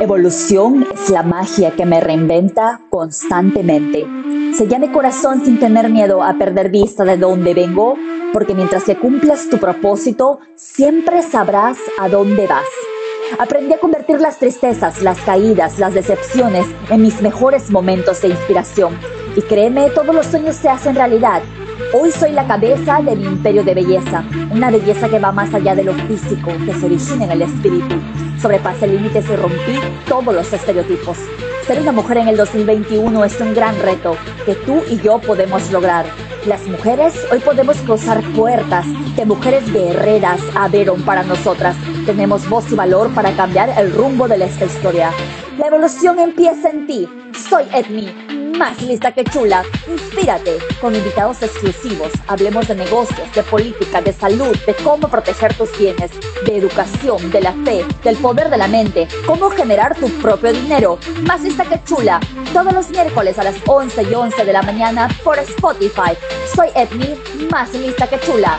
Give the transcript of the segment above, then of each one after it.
Evolución es la magia que me reinventa constantemente. Sella mi corazón sin tener miedo a perder vista de dónde vengo, porque mientras que cumplas tu propósito, siempre sabrás a dónde vas. Aprendí a convertir las tristezas, las caídas, las decepciones en mis mejores momentos de inspiración. Y créeme, todos los sueños se hacen realidad. Hoy soy la cabeza del imperio de belleza, una belleza que va más allá de lo físico, que se origina en el espíritu. Sobrepasé límites y rompí todos los estereotipos. Ser una mujer en el 2021 es un gran reto que tú y yo podemos lograr. Las mujeres hoy podemos cruzar puertas que mujeres guerreras abrieron para nosotras. Tenemos voz y valor para cambiar el rumbo de esta historia. La evolución empieza en ti. Soy Edmi, más lista que chula. Inspírate con invitados exclusivos. Hablemos de negocios, de política, de salud, de cómo proteger tus bienes, de educación, de la fe, del poder de la mente, cómo generar tu propio dinero. Más lista que chula. Todos los miércoles a las 11 y 11 de la mañana por Spotify. Soy Edmi, más lista que chula.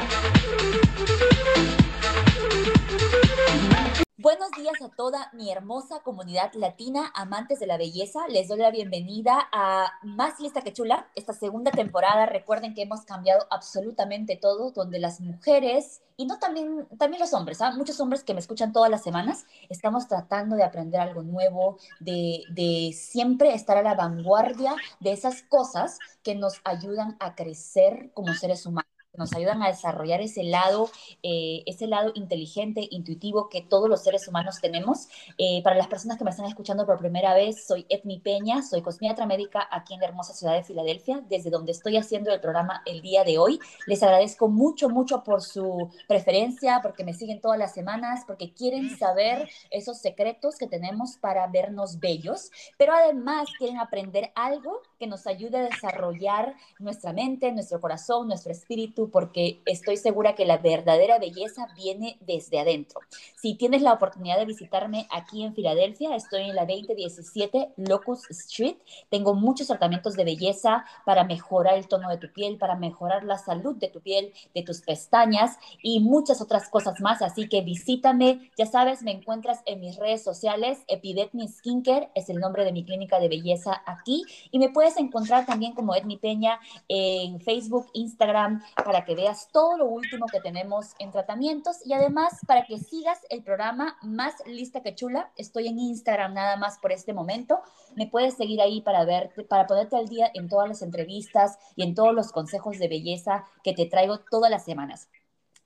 Buenos días a toda mi hermosa comunidad latina, amantes de la belleza. Les doy la bienvenida a Más Lista que Chula, esta segunda temporada. Recuerden que hemos cambiado absolutamente todo, donde las mujeres y no también, también los hombres, ¿ah? muchos hombres que me escuchan todas las semanas, estamos tratando de aprender algo nuevo, de, de siempre estar a la vanguardia de esas cosas que nos ayudan a crecer como seres humanos nos ayudan a desarrollar ese lado, eh, ese lado inteligente, intuitivo que todos los seres humanos tenemos. Eh, para las personas que me están escuchando por primera vez, soy Etmi Peña, soy cosmiatra médica aquí en la hermosa ciudad de Filadelfia, desde donde estoy haciendo el programa el día de hoy. Les agradezco mucho, mucho por su preferencia, porque me siguen todas las semanas, porque quieren saber esos secretos que tenemos para vernos bellos, pero además quieren aprender algo que nos ayude a desarrollar nuestra mente, nuestro corazón, nuestro espíritu, porque estoy segura que la verdadera belleza viene desde adentro. Si tienes la oportunidad de visitarme aquí en Filadelfia, estoy en la 2017 Locust Street. Tengo muchos tratamientos de belleza para mejorar el tono de tu piel, para mejorar la salud de tu piel, de tus pestañas y muchas otras cosas más. Así que visítame. Ya sabes, me encuentras en mis redes sociales. Epidetmi Skincare es el nombre de mi clínica de belleza aquí. Y me puedes encontrar también como Edmi Peña en Facebook, Instagram, para que veas todo lo último que tenemos en tratamientos y además para que sigas el programa Más Lista que Chula. Estoy en Instagram nada más por este momento. Me puedes seguir ahí para verte, para ponerte al día en todas las entrevistas y en todos los consejos de belleza que te traigo todas las semanas.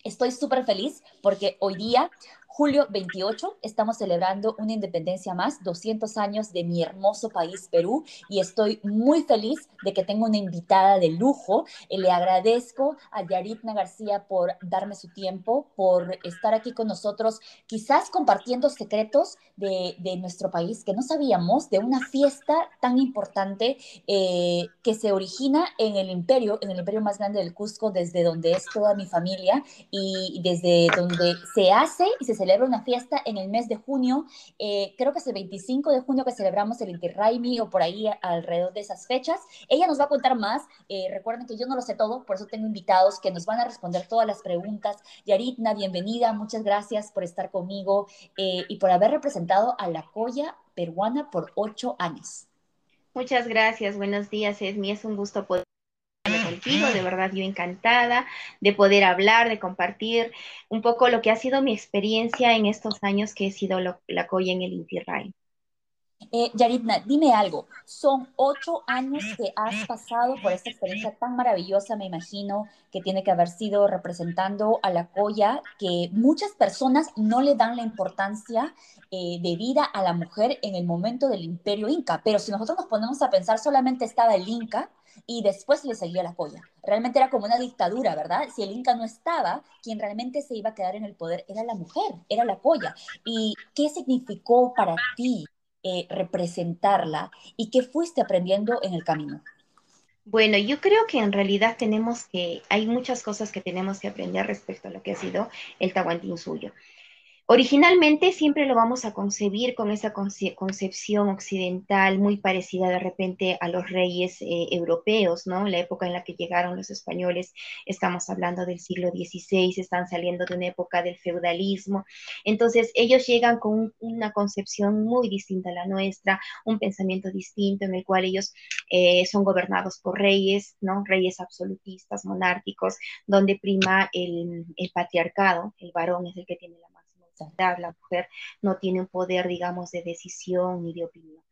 Estoy súper feliz porque hoy día Julio 28 estamos celebrando una independencia más, 200 años de mi hermoso país, Perú, y estoy muy feliz de que tengo una invitada de lujo. Eh, le agradezco a Yaritna García por darme su tiempo, por estar aquí con nosotros, quizás compartiendo secretos de, nuestro país que no sabíamos, de una fiesta tan importante eh, que se origina en el imperio, en el imperio más grande del Cusco, desde donde es toda mi familia y desde donde se hace y se celebra una fiesta en el mes de junio. Eh, creo que es el 25 de junio que celebramos el Inti Raimi o por ahí alrededor de esas fechas. Ella nos va a contar más. Eh, recuerden que yo no lo sé todo, por eso tengo invitados que nos van a responder todas las preguntas. Yaritna, bienvenida. Muchas gracias por estar conmigo eh, y por haber representado a la Coya peruana por ocho años. Muchas gracias. Buenos días, Esmi. Es un gusto poder contigo, de verdad yo encantada de poder hablar, de compartir un poco lo que ha sido mi experiencia en estos años que he sido la coya en el Inti eh, Yaritna, dime algo. Son ocho años que has pasado por esta experiencia tan maravillosa, me imagino, que tiene que haber sido representando a la Coya, que muchas personas no le dan la importancia eh, de vida a la mujer en el momento del imperio inca. Pero si nosotros nos ponemos a pensar, solamente estaba el inca y después le seguía la Coya. Realmente era como una dictadura, ¿verdad? Si el inca no estaba, quien realmente se iba a quedar en el poder era la mujer, era la Coya. ¿Y qué significó para ti eh, representarla y qué fuiste aprendiendo en el camino? Bueno, yo creo que en realidad tenemos que, hay muchas cosas que tenemos que aprender respecto a lo que ha sido el Tahuantín suyo. Originalmente siempre lo vamos a concebir con esa concepción occidental muy parecida de repente a los reyes eh, europeos, ¿no? La época en la que llegaron los españoles, estamos hablando del siglo XVI, están saliendo de una época del feudalismo. Entonces ellos llegan con una concepción muy distinta a la nuestra, un pensamiento distinto en el cual ellos eh, son gobernados por reyes, ¿no? Reyes absolutistas, monárquicos, donde prima el, el patriarcado, el varón es el que tiene la la mujer no tiene un poder, digamos, de decisión ni de opinión.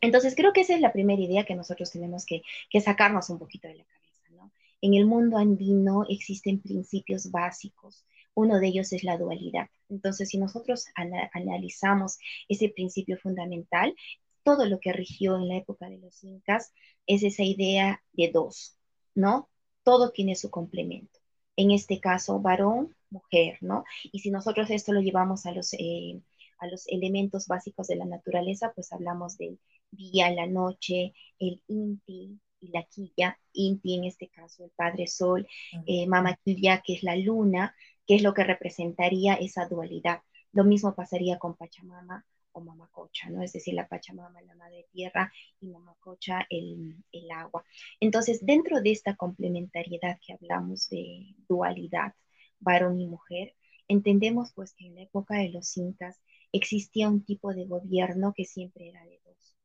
Entonces, creo que esa es la primera idea que nosotros tenemos que, sacarnos un poquito de la cabeza, ¿no? En el mundo andino existen principios básicos. Uno de ellos es la dualidad. Entonces, si nosotros analizamos ese principio fundamental, todo lo que rigió en la época de los incas es esa idea de dos, ¿no? Todo tiene su complemento. En este caso, varón mujer, ¿no? Y si nosotros esto lo llevamos a los, eh, a los elementos básicos de la naturaleza, pues hablamos del día, la noche, el inti y la quilla, inti en este caso el padre sol, eh, mama quilla que es la luna, que es lo que representaría esa dualidad. Lo mismo pasaría con Pachamama o Mamacocha, ¿no? Es decir, la Pachamama, la madre tierra, y Mamacocha, el, el agua. Entonces, dentro de esta complementariedad que hablamos de dualidad, varón y mujer, entendemos pues que en la época de los incas existía un tipo de gobierno que siempre era de dos.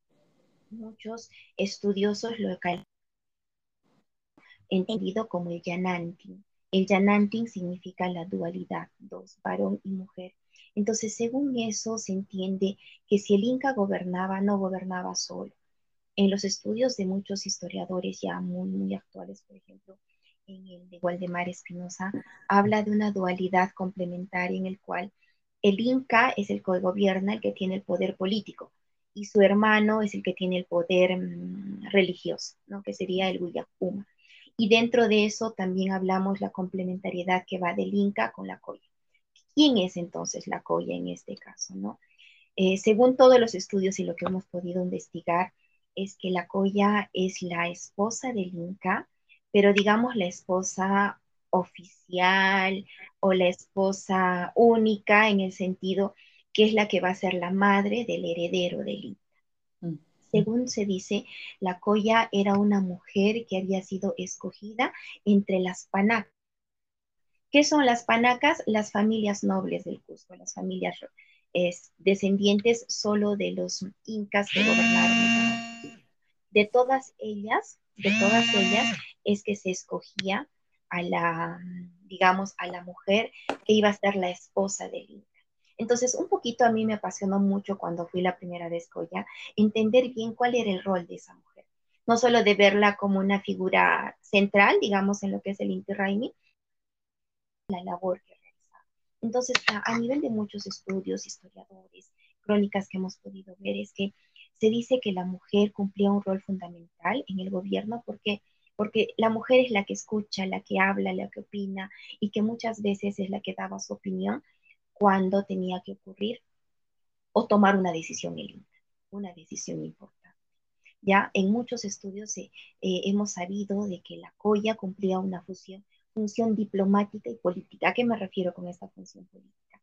Muchos estudiosos lo entendido como el Yanantin. El Yanantin significa la dualidad, dos, varón y mujer. Entonces, según eso, se entiende que si el Inca gobernaba, no gobernaba solo. En los estudios de muchos historiadores ya muy, muy actuales, por ejemplo, en el de Waldemar Espinosa, habla de una dualidad complementaria en el cual el Inca es el que gobierna, el que tiene el poder político, y su hermano es el que tiene el poder mm, religioso, ¿no? que sería el Huyacuma. Y dentro de eso también hablamos la complementariedad que va del Inca con la Coya. ¿Quién es entonces la Coya en este caso? ¿no? Eh, según todos los estudios y lo que hemos podido investigar, es que la Coya es la esposa del Inca, pero digamos la esposa oficial o la esposa única en el sentido que es la que va a ser la madre del heredero del Inca. Mm. Según se dice, la Coya era una mujer que había sido escogida entre las panacas. ¿Qué son las panacas? Las familias nobles del Cusco, las familias descendientes solo de los incas que gobernaron. De todas ellas, de todas ellas, es que se escogía a la, digamos, a la mujer que iba a ser la esposa del Inca. Entonces, un poquito a mí me apasionó mucho cuando fui la primera vez Coya, entender bien cuál era el rol de esa mujer. No solo de verla como una figura central, digamos, en lo que es el Inti Raimi, la labor que realizaba. Entonces, a, a nivel de muchos estudios, historiadores, crónicas que hemos podido ver, es que se dice que la mujer cumplía un rol fundamental en el gobierno porque porque la mujer es la que escucha, la que habla, la que opina y que muchas veces es la que daba su opinión cuando tenía que ocurrir o tomar una decisión una decisión importante. Ya en muchos estudios eh, hemos sabido de que la COYA cumplía una función, función diplomática y política. ¿A qué me refiero con esta función política?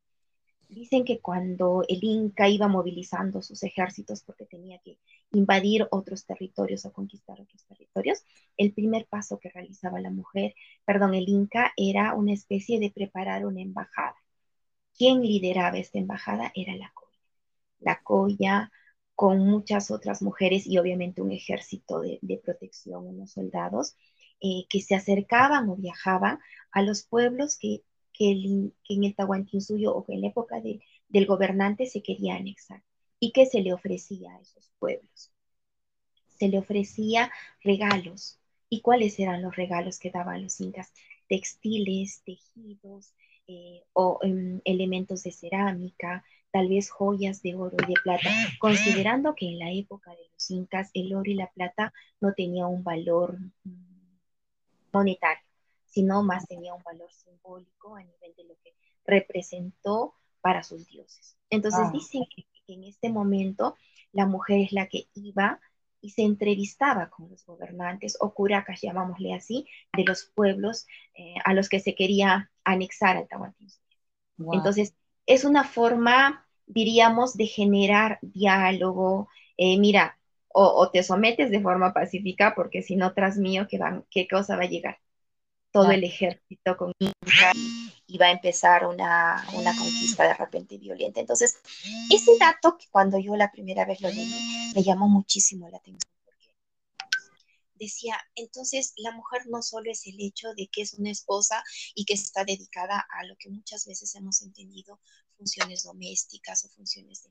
Dicen que cuando el Inca iba movilizando sus ejércitos porque tenía que invadir otros territorios o conquistar otros territorios, el primer paso que realizaba la mujer, perdón, el Inca, era una especie de preparar una embajada. ¿Quién lideraba esta embajada? Era la Coya. La Coya con muchas otras mujeres y obviamente un ejército de, protección, unos soldados, eh, que se acercaban o viajaban a los pueblos que que, en el Tahuantinsuyo o en la época del gobernante se quería anexar y que se le ofrecía a esos pueblos. Se le ofrecía regalos. ¿Y cuáles eran los regalos que daban los incas? Textiles, tejidos eh, o em, elementos de cerámica, tal vez joyas de oro y de plata, considerando que en la época de los incas el oro y la plata no tenía un valor mm, monetario sino más tenía un valor simbólico a nivel de lo que representó para sus dioses. Entonces dicen que, en este momento la mujer es la que iba y se entrevistaba con los gobernantes o curacas, llamámosle así, de los pueblos eh, a los que se quería anexar al Tahuantinsuyo. Entonces, es una forma, diríamos, de generar diálogo. Eh, mira, o, te sometes de forma pacífica, porque si no, tras mío, ¿qué, van, qué cosa va a llegar? Todo el ejército con y va a empezar una, una, conquista de repente violenta. Entonces, ese dato que cuando yo la primera vez lo leí, me llamó muchísimo la atención decía, entonces la mujer no solo es el hecho de que es una esposa y que está dedicada a lo que muchas veces hemos entendido funciones domésticas o funciones de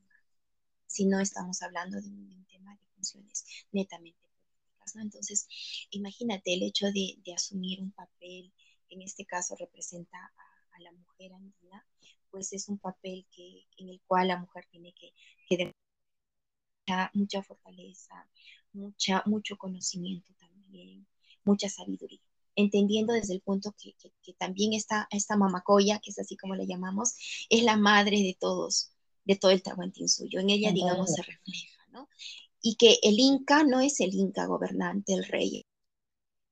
madre, sino estamos hablando de un tema de funciones netamente políticas, ¿no? Entonces, imagínate el hecho de, asumir un papel, en este caso representa a, la mujer andina, pues es un papel que, en el cual la mujer tiene que, que demostrar mucha fortaleza, mucha, mucho conocimiento también, mucha sabiduría, entendiendo desde el punto que, también esta, esta mamacoya, que es así como la llamamos, es la madre de todos, de todo el suyo En ella, digamos, se refleja, ¿no? Y que el Inca no es el Inca gobernante, el rey,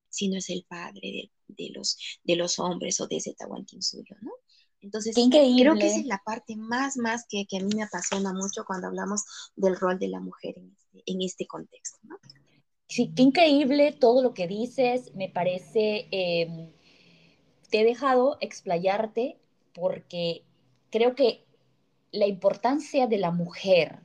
sino es el padre de, los, de los hombres o de ese suyo ¿no? Entonces, creo que esa es la parte más, más que, a mí me apasiona mucho cuando hablamos del rol de la mujer en este, en este contexto, ¿no? Sí, qué increíble todo lo que dices, me parece, em, te he dejado explayarte porque creo que la importancia de la mujer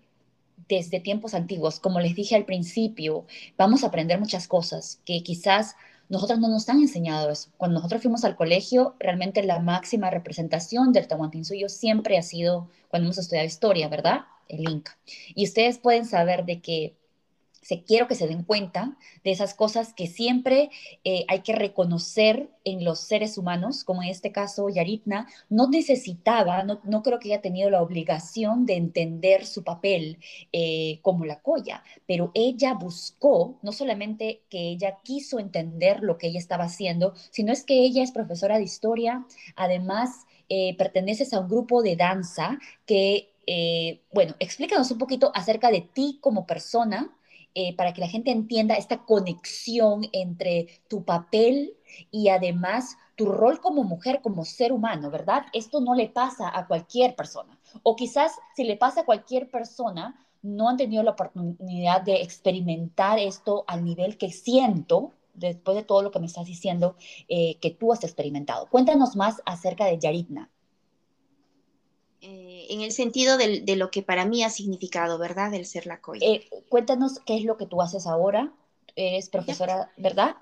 desde tiempos antiguos, como les dije al principio, vamos a aprender muchas cosas que quizás nosotros no nos han enseñado eso. Cuando nosotros fuimos al colegio, realmente la máxima representación del Tahuantinsuyo siempre ha sido cuando hemos estudiado historia, ¿verdad? El Inca. Y ustedes pueden saber de que se, quiero que se den cuenta de esas cosas que siempre eh, hay que reconocer en los seres humanos, como en este caso Yaritna, no necesitaba, no, creo que haya tenido la obligación de entender su papel eh, como la colla, pero ella buscó, no solamente que ella quiso entender lo que ella estaba haciendo, sino es que ella es profesora de historia, además eh, perteneces a un grupo de danza que, bueno, explícanos un poquito acerca de ti como persona, eh, para que la gente entienda esta conexión entre tu papel y además tu rol como mujer, como ser humano, ¿verdad? Esto no le pasa a cualquier persona. O quizás si le pasa a cualquier persona, no han tenido la oportunidad de experimentar esto al nivel que siento, después de todo lo que me estás diciendo, eh, que tú has experimentado. Cuéntanos más acerca de Yaritna. Eh, en el sentido de lo que para mí ha significado, ¿verdad? El ser la coya. Eh, cuéntanos qué es lo que tú haces ahora. Eres profesora, ¿verdad?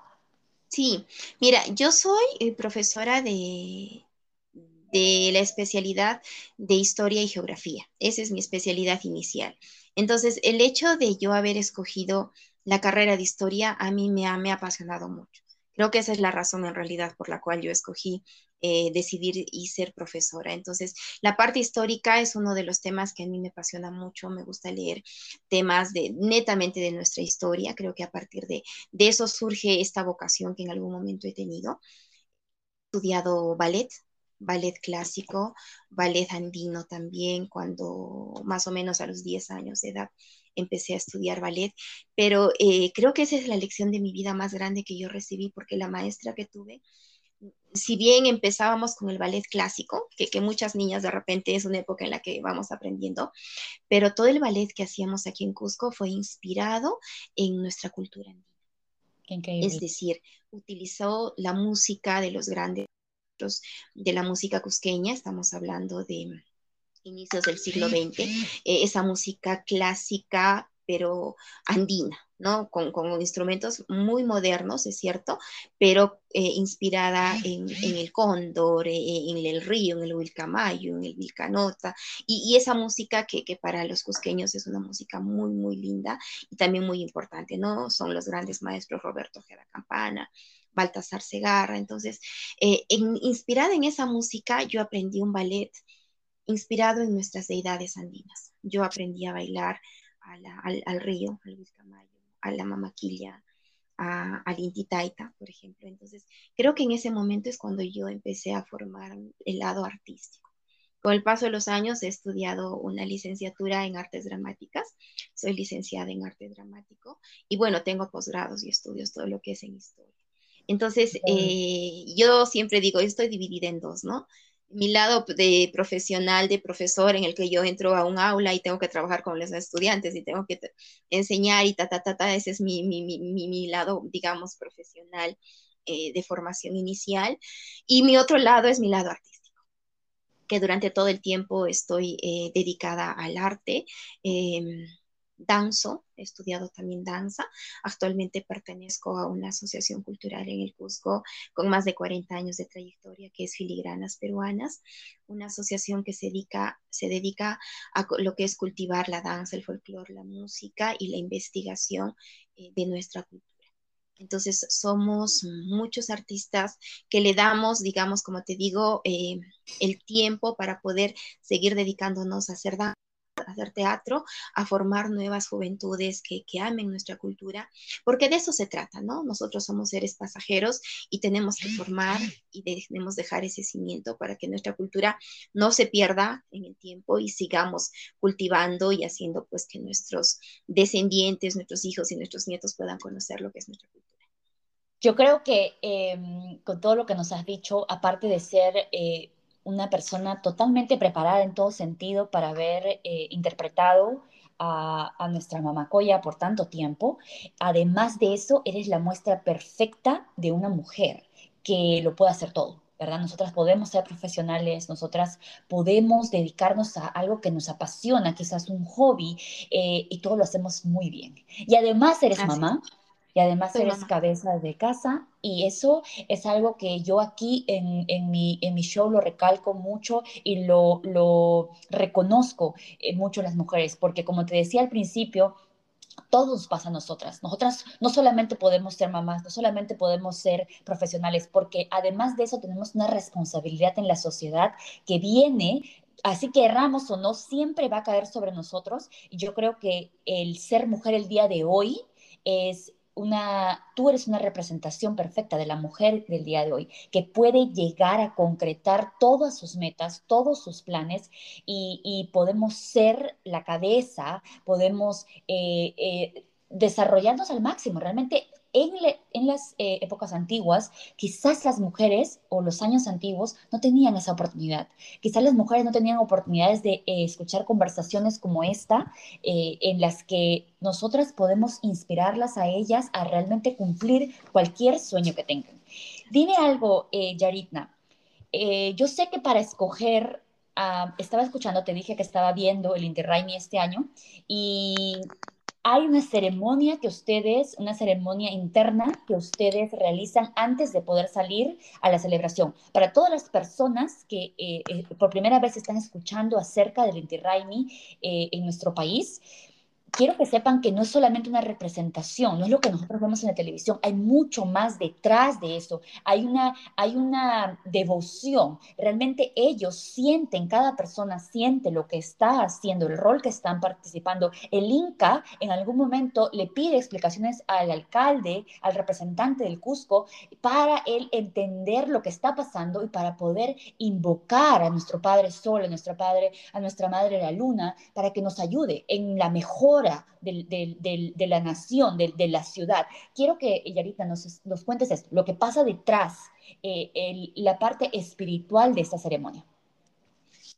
Sí, mira, yo soy eh, profesora de, de la especialidad de historia y geografía. Esa es mi especialidad inicial. Entonces, el hecho de yo haber escogido la carrera de historia a mí me ha, me ha apasionado mucho. Creo que esa es la razón en realidad por la cual yo escogí eh, decidir y ser profesora. Entonces, la parte histórica es uno de los temas que a mí me apasiona mucho. Me gusta leer temas de netamente de nuestra historia. Creo que a partir de, de eso surge esta vocación que en algún momento he tenido. He estudiado ballet, ballet clásico, ballet andino también, cuando más o menos a los 10 años de edad empecé a estudiar ballet, pero eh, creo que esa es la lección de mi vida más grande que yo recibí porque la maestra que tuve, si bien empezábamos con el ballet clásico, que, que, muchas niñas de repente es una época en la que vamos aprendiendo, pero todo el ballet que hacíamos aquí en Cusco fue inspirado en nuestra cultura andina. Es decir, utilizó la música de los grandes de la música cusqueña, estamos hablando de inicios del siglo XX, eh, esa música clásica, pero andina, ¿no? Con, instrumentos muy modernos, es cierto, pero eh, inspirada en, el cóndor, eh, en el río, en el Wilcamayo, en el Vilcanota, y, esa música que, para los cusqueños es una música muy, muy linda y también muy importante, ¿no? Son los grandes maestros Roberto Gera Campana, Baltasar Segarra, entonces, inspirada en esa música, yo aprendí un ballet inspirado en nuestras deidades andinas. Yo aprendí a bailar al, río, al Vilcamayo, a la mamaquilla, a, al Intitaita, por ejemplo. Entonces, creo que en ese momento es cuando yo empecé a formar el lado artístico. Con el paso de los años he estudiado una licenciatura en artes dramáticas, soy licenciada en arte dramático y bueno, tengo posgrados y estudios todo lo que es en historia. Entonces, eh, yo siempre digo, estoy dividida en dos, ¿no? Mi lado de profesional, de profesor, en el que yo entro a un aula y tengo que trabajar con los estudiantes y tengo que enseñar y ta, ta, ta, ta, ese es mi, mi, mi, mi lado, digamos, profesional eh, de formación inicial. Y mi otro lado es mi lado artístico, que durante todo el tiempo estoy eh, dedicada al arte. Em, danzo, he estudiado también danza. Actualmente pertenezco a una asociación cultural en el Cusco con más de 40 años de trayectoria, que es Filigranas Peruanas, una asociación que se dedica, se dedica a lo que es cultivar la danza, el folclore, la música y la investigación eh, de nuestra cultura. Entonces, somos muchos artistas que le damos, digamos, como te digo, eh, el tiempo para poder seguir dedicándonos a hacer danza hacer teatro, a formar nuevas juventudes que, que, amen nuestra cultura, porque de eso se trata, ¿no? Nosotros somos seres pasajeros y tenemos que formar y debemos dejar ese cimiento para que nuestra cultura no se pierda en el tiempo y sigamos cultivando y haciendo pues que nuestros descendientes, nuestros hijos y nuestros nietos puedan conocer lo que es nuestra cultura. Yo creo que eh, con todo lo que nos has dicho, aparte de ser eh, una persona totalmente preparada en todo sentido para haber eh, interpretado a, a, nuestra mamacoya por tanto tiempo. Además de eso, eres la muestra perfecta de una mujer que lo puede hacer todo. ¿verdad? Nosotras podemos ser profesionales, nosotras podemos dedicarnos a algo que nos apasiona, quizás un hobby, eh, y todo lo hacemos muy bien. Y además eres Así. mamá, y además eres cabeza de casa y eso es algo que yo aquí en, en, mi, en mi show lo recalco mucho y lo, lo reconozco eh, mucho las mujeres, porque como te decía al principio, todo nos pasa a nosotras. Nosotras no solamente podemos ser mamás, no solamente podemos ser profesionales, porque además de eso tenemos una responsabilidad en la sociedad que viene Así que erramos o no, siempre va a caer sobre nosotros. Y yo creo que el ser mujer el día de hoy es una, tú eres una representación perfecta de la mujer del día de hoy, que puede llegar a concretar todas sus metas, todos sus planes y, podemos ser la cabeza, podemos eh, eh, desarrollarnos al máximo. Realmente en, las eh, épocas antiguas, quizás las mujeres o los años antiguos no tenían esa oportunidad. Quizás las mujeres no tenían oportunidades de eh, escuchar conversaciones como esta, eh, en las que nosotras podemos inspirarlas a ellas a realmente cumplir cualquier sueño que tengan. Dime algo, Yaritna. yo sé que para escoger Uh, estaba escuchando, te dije que estaba viendo el Inter este año y hay una ceremonia que ustedes, una ceremonia interna que ustedes realizan antes de poder salir a la celebración. Para todas las personas que eh, eh, por primera vez están escuchando acerca del Inti eh, en nuestro país, quiero que sepan que no es solamente una representación, no es lo que nosotros vemos en la televisión, hay mucho más detrás de eso, hay una, hay una devoción, realmente ellos sienten, cada persona siente lo que está haciendo, el rol que están participando. El Inca en algún momento le pide explicaciones al alcalde, al representante del Cusco, para él entender lo que está pasando y para poder invocar a nuestro Padre Sol, a nuestra Padre, a nuestra Madre la Luna, para que nos ayude en la de la nación, de, la ciudad. Quiero que, Yarita, nos, nos cuentes esto, lo que pasa detrás, eh, la parte espiritual de esta ceremonia.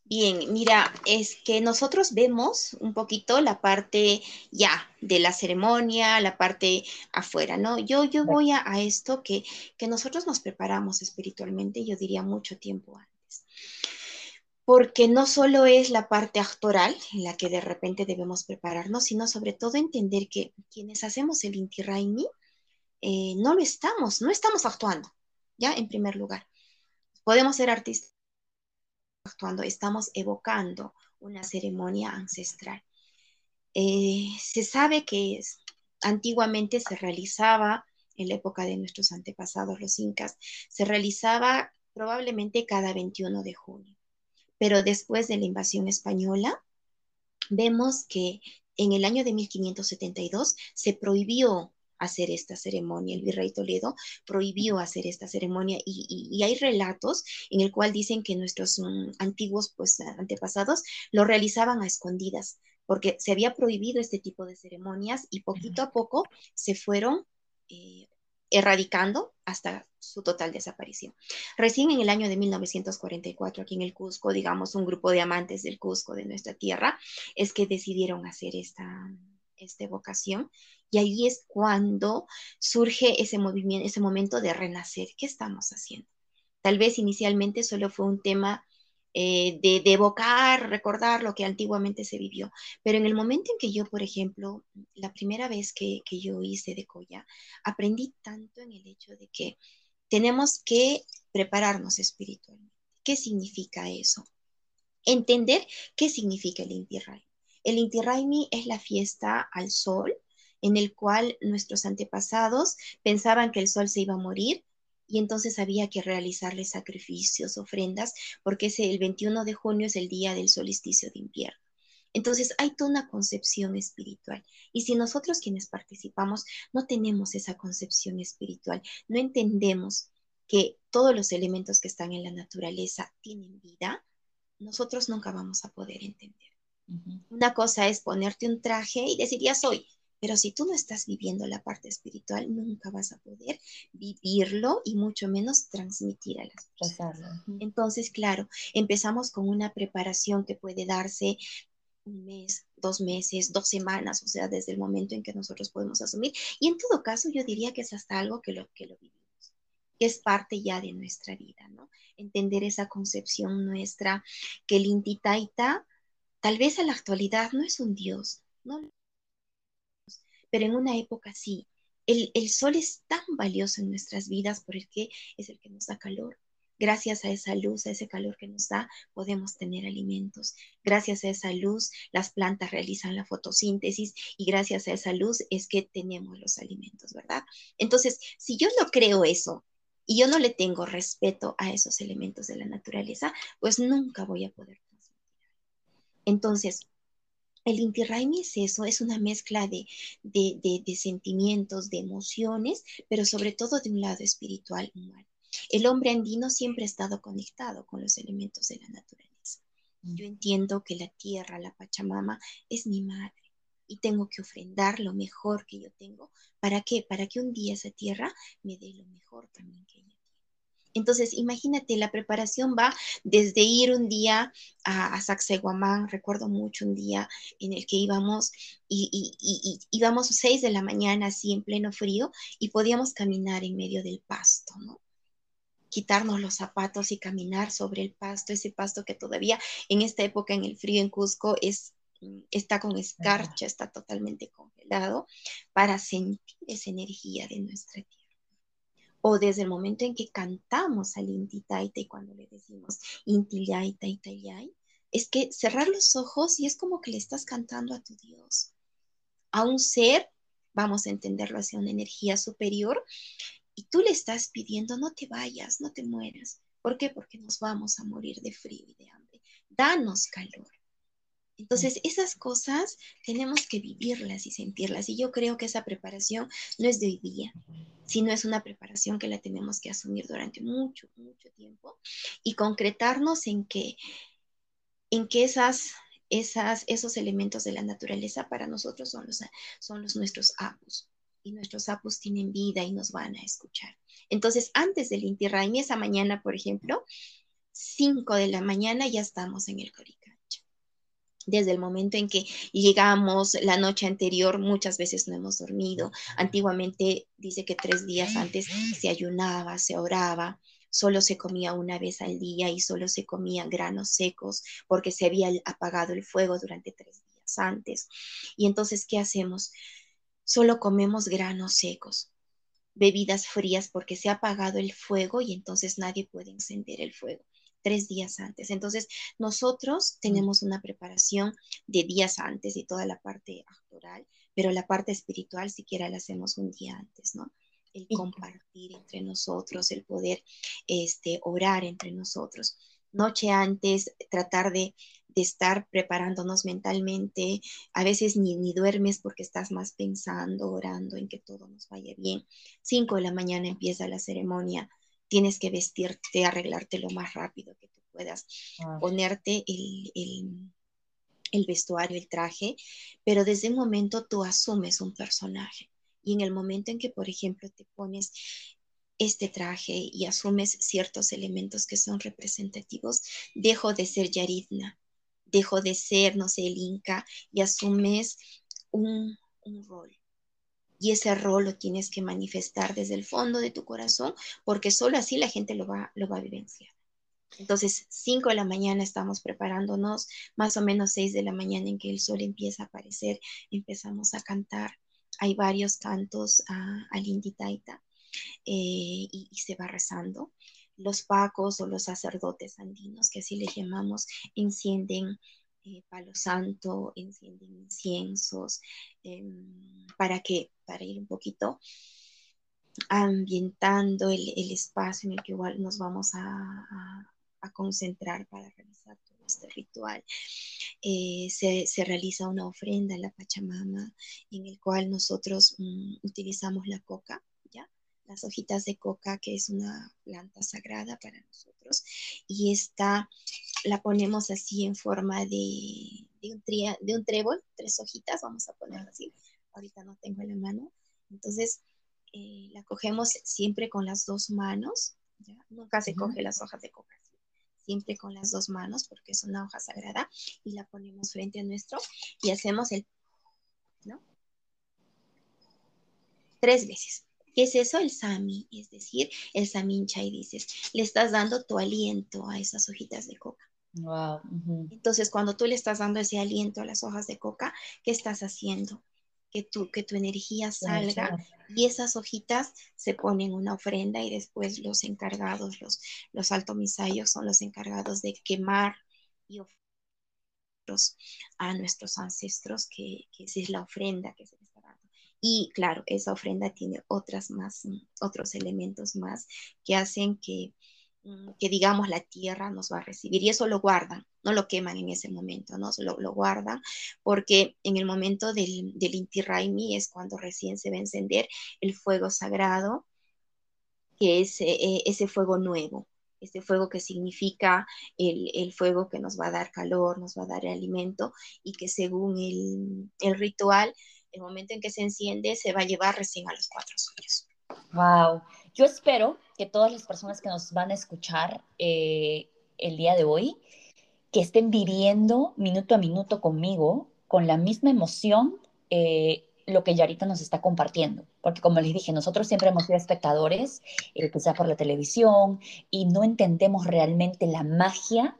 Bien, mira, es que nosotros vemos un poquito la parte ya de la ceremonia, la parte afuera, ¿no? Yo, yo voy a, a esto que, que nosotros nos preparamos espiritualmente, yo diría mucho tiempo antes porque no solo es la parte actoral en la que de repente debemos prepararnos, sino sobre todo entender que quienes hacemos el Inti Raimi eh, no lo estamos, no estamos actuando, ¿ya? En primer lugar. Podemos ser artistas actuando, estamos evocando una ceremonia ancestral. Eh, se sabe que antiguamente se realizaba, en la época de nuestros antepasados, los incas, se realizaba probablemente cada 21 de junio pero después de la invasión española, vemos que en el año de 1572 se prohibió hacer esta ceremonia. El virrey Toledo prohibió hacer esta ceremonia y, hay relatos en el cual dicen que nuestros mm, antiguos pues, antepasados lo realizaban a escondidas porque se había prohibido este tipo de ceremonias y poquito a poco se fueron eh, erradicando hasta su total desaparición. Recién en el año de 1944, aquí en el Cusco, digamos, un grupo de amantes del Cusco, de nuestra tierra, es que decidieron hacer esta, esta evocación. Y ahí es cuando surge ese movimiento, ese momento de renacer. ¿Qué estamos haciendo? Tal vez inicialmente solo fue un tema eh, de, evocar, recordar lo que antiguamente se vivió. Pero en el momento en que yo, por ejemplo, la primera vez que, que yo hice de Coya, aprendí tanto en el hecho de que tenemos que prepararnos espiritualmente. ¿Qué significa eso? Entender qué significa el Inti Raimi. El Inti Raimi es la fiesta al sol en el cual nuestros antepasados pensaban que el sol se iba a morir y entonces había que realizarle sacrificios, ofrendas, porque ese, el 21 de junio es el día del solsticio de invierno. Entonces hay toda una concepción espiritual. Y si nosotros quienes participamos no tenemos esa concepción espiritual, no entendemos que todos los elementos que están en la naturaleza tienen vida, nosotros nunca vamos a poder entender. Una cosa es ponerte un traje y decir, ya soy, pero si tú no estás viviendo la parte espiritual, nunca vas a poder vivirlo y mucho menos transmitir a las personas. Entonces, claro, empezamos con una preparación que puede darse un mes, dos meses, dos semanas, o sea, desde el momento en que nosotros podemos asumir. Y en todo caso, yo diría que es hasta algo que lo, que lo vivimos, que es parte ya de nuestra vida, ¿no? Entender esa concepción nuestra, que el Intitaita, tal vez a la actualidad no es un Dios, no pero en una época sí. El, sol es tan valioso en nuestras vidas porque es el que nos da calor. Gracias a esa luz, a ese calor que nos da, podemos tener alimentos. Gracias a esa luz, las plantas realizan la fotosíntesis y gracias a esa luz es que tenemos los alimentos, ¿verdad? Entonces, si yo no creo eso y yo no le tengo respeto a esos elementos de la naturaleza, pues nunca voy a poder transmitir. Entonces, el Inti es eso, es una mezcla de, de, sentimientos, de emociones, pero sobre todo de un lado espiritual humano. El hombre andino siempre ha estado conectado con los elementos de la naturaleza. Mm. Yo entiendo que la tierra, la Pachamama, es mi madre y tengo que ofrendar lo mejor que yo tengo. ¿Para qué? Para que un día esa tierra me dé lo mejor también que ella entonces, imagínate, la preparación va desde ir un día a, a Sacsayhuamán, recuerdo mucho un día en el que íbamos y, y, íbamos seis de la mañana así en pleno frío y podíamos caminar en medio del pasto, ¿no? quitarnos los zapatos y caminar sobre el pasto, ese pasto que todavía en esta época en el frío en Cusco es, está con escarcha, está totalmente congelado, para sentir esa energía de nuestra tierra o desde el momento en que cantamos al Inti y cuando le decimos Inti Taita es que cerrar los ojos y es como que le estás cantando a tu Dios, a un ser, vamos a entenderlo hacia una energía superior, y tú le estás pidiendo, no te vayas, no te mueras. ¿Por qué? Porque nos vamos a morir de frío y de hambre. Danos calor. Entonces, esas cosas tenemos que vivirlas y sentirlas. Y yo creo que esa preparación no es de hoy día, sino es una preparación que la tenemos que asumir durante mucho, mucho tiempo y concretarnos en que, en que esas, esas, esos elementos de la naturaleza para nosotros son los, son los nuestros apus. Y nuestros apus tienen vida y nos van a escuchar. Entonces, antes del Inti Raimi, esa mañana, por ejemplo, 5 de la mañana ya estamos en el Corica desde el momento en que llegamos la noche anterior, muchas veces no hemos dormido. Antiguamente dice que tres días antes se ayunaba, se oraba, solo se comía una vez al día y solo se comían granos secos porque se había apagado el fuego durante tres días antes. Y entonces, ¿qué hacemos? Solo comemos granos secos, bebidas frías porque se ha apagado el fuego y entonces nadie puede encender el fuego tres días antes. Entonces, nosotros tenemos una preparación de días antes y toda la parte actoral, pero la parte espiritual siquiera la hacemos un día antes, ¿no? El compartir entre nosotros, el poder este, orar entre nosotros. Noche antes, tratar de, de estar preparándonos mentalmente. A veces ni, ni duermes porque estás más pensando, orando en que todo nos vaya bien. Cinco de la mañana empieza la ceremonia tienes que vestirte, arreglarte lo más rápido que tú puedas, ah. ponerte el, el, vestuario, el traje, pero desde un momento tú asumes un personaje. Y en el momento en que, por ejemplo, te pones este traje y asumes ciertos elementos que son representativos, dejo de ser Yaritna, dejo de ser, no sé, el Inca y asumes un, un rol. Y ese rol lo tienes que manifestar desde el fondo de tu corazón, porque solo así la gente lo va, lo va a vivenciar. Entonces, 5 de la mañana estamos preparándonos, más o menos 6 de la mañana en que el sol empieza a aparecer, empezamos a cantar. Hay varios cantos a, al Inditaita eh, y, se va rezando. Los pacos o los sacerdotes andinos, que así les llamamos, encienden eh, palo santo, encienden inciensos, em, para que, para ir un poquito ambientando el, espacio en el que igual nos vamos a, concentrar para realizar todo este ritual. Eh, se, realiza una ofrenda a la Pachamama en el cual nosotros mm, utilizamos la coca las hojitas de coca, que es una planta sagrada para nosotros, y esta la ponemos así en forma de, un, de un trébol, tres hojitas, vamos a ponerla así, ahorita no tengo la mano, entonces eh, la cogemos siempre con las dos manos, nunca se coge las hojas de coca, siempre con las dos manos porque es una hoja sagrada y la ponemos frente a nuestro y hacemos el, ¿no? Tres veces. ¿Qué es eso? El sami, es decir, el samincha y dices, le estás dando tu aliento a esas hojitas de coca. Wow. Entonces, cuando tú le estás dando ese aliento a las hojas de coca, ¿qué estás haciendo? Que tu, que tu energía salga y esas hojitas se ponen una ofrenda y después los encargados, los, los altomisayos son los encargados de quemar y a nuestros ancestros, que, que esa es la ofrenda que se les y claro, esa ofrenda tiene otras más, otros elementos más que hacen que, que digamos la tierra nos va a recibir y eso lo guardan, no lo queman en ese momento, ¿no? Lo, lo guardan porque en el momento del, del Inti Raimi es cuando recién se va a encender el fuego sagrado, que es eh, ese fuego nuevo, este fuego que significa el, el, fuego que nos va a dar calor, nos va a dar alimento y que según el, el ritual el momento en que se enciende se va a llevar recién a los cuatro suyos. Wow. Yo espero que todas las personas que nos van a escuchar eh, el día de hoy, que estén viviendo minuto a minuto conmigo, con la misma emoción, eh, lo que Yarita nos está compartiendo. Porque como les dije, nosotros siempre hemos sido espectadores, eh, quizá por la televisión, y no entendemos realmente la magia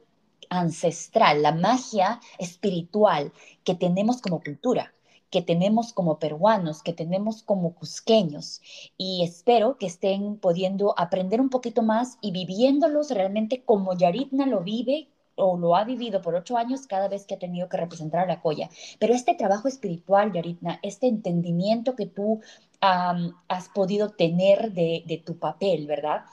ancestral, la magia espiritual que tenemos como cultura que tenemos como peruanos, que tenemos como cusqueños. Y espero que estén pudiendo aprender un poquito más y viviéndolos realmente como Yaritna lo vive o lo ha vivido por ocho años cada vez que ha tenido que representar a la Coya. Pero este trabajo espiritual, Yaritna, este entendimiento que tú has podido tener de, tu papel, ¿verdad?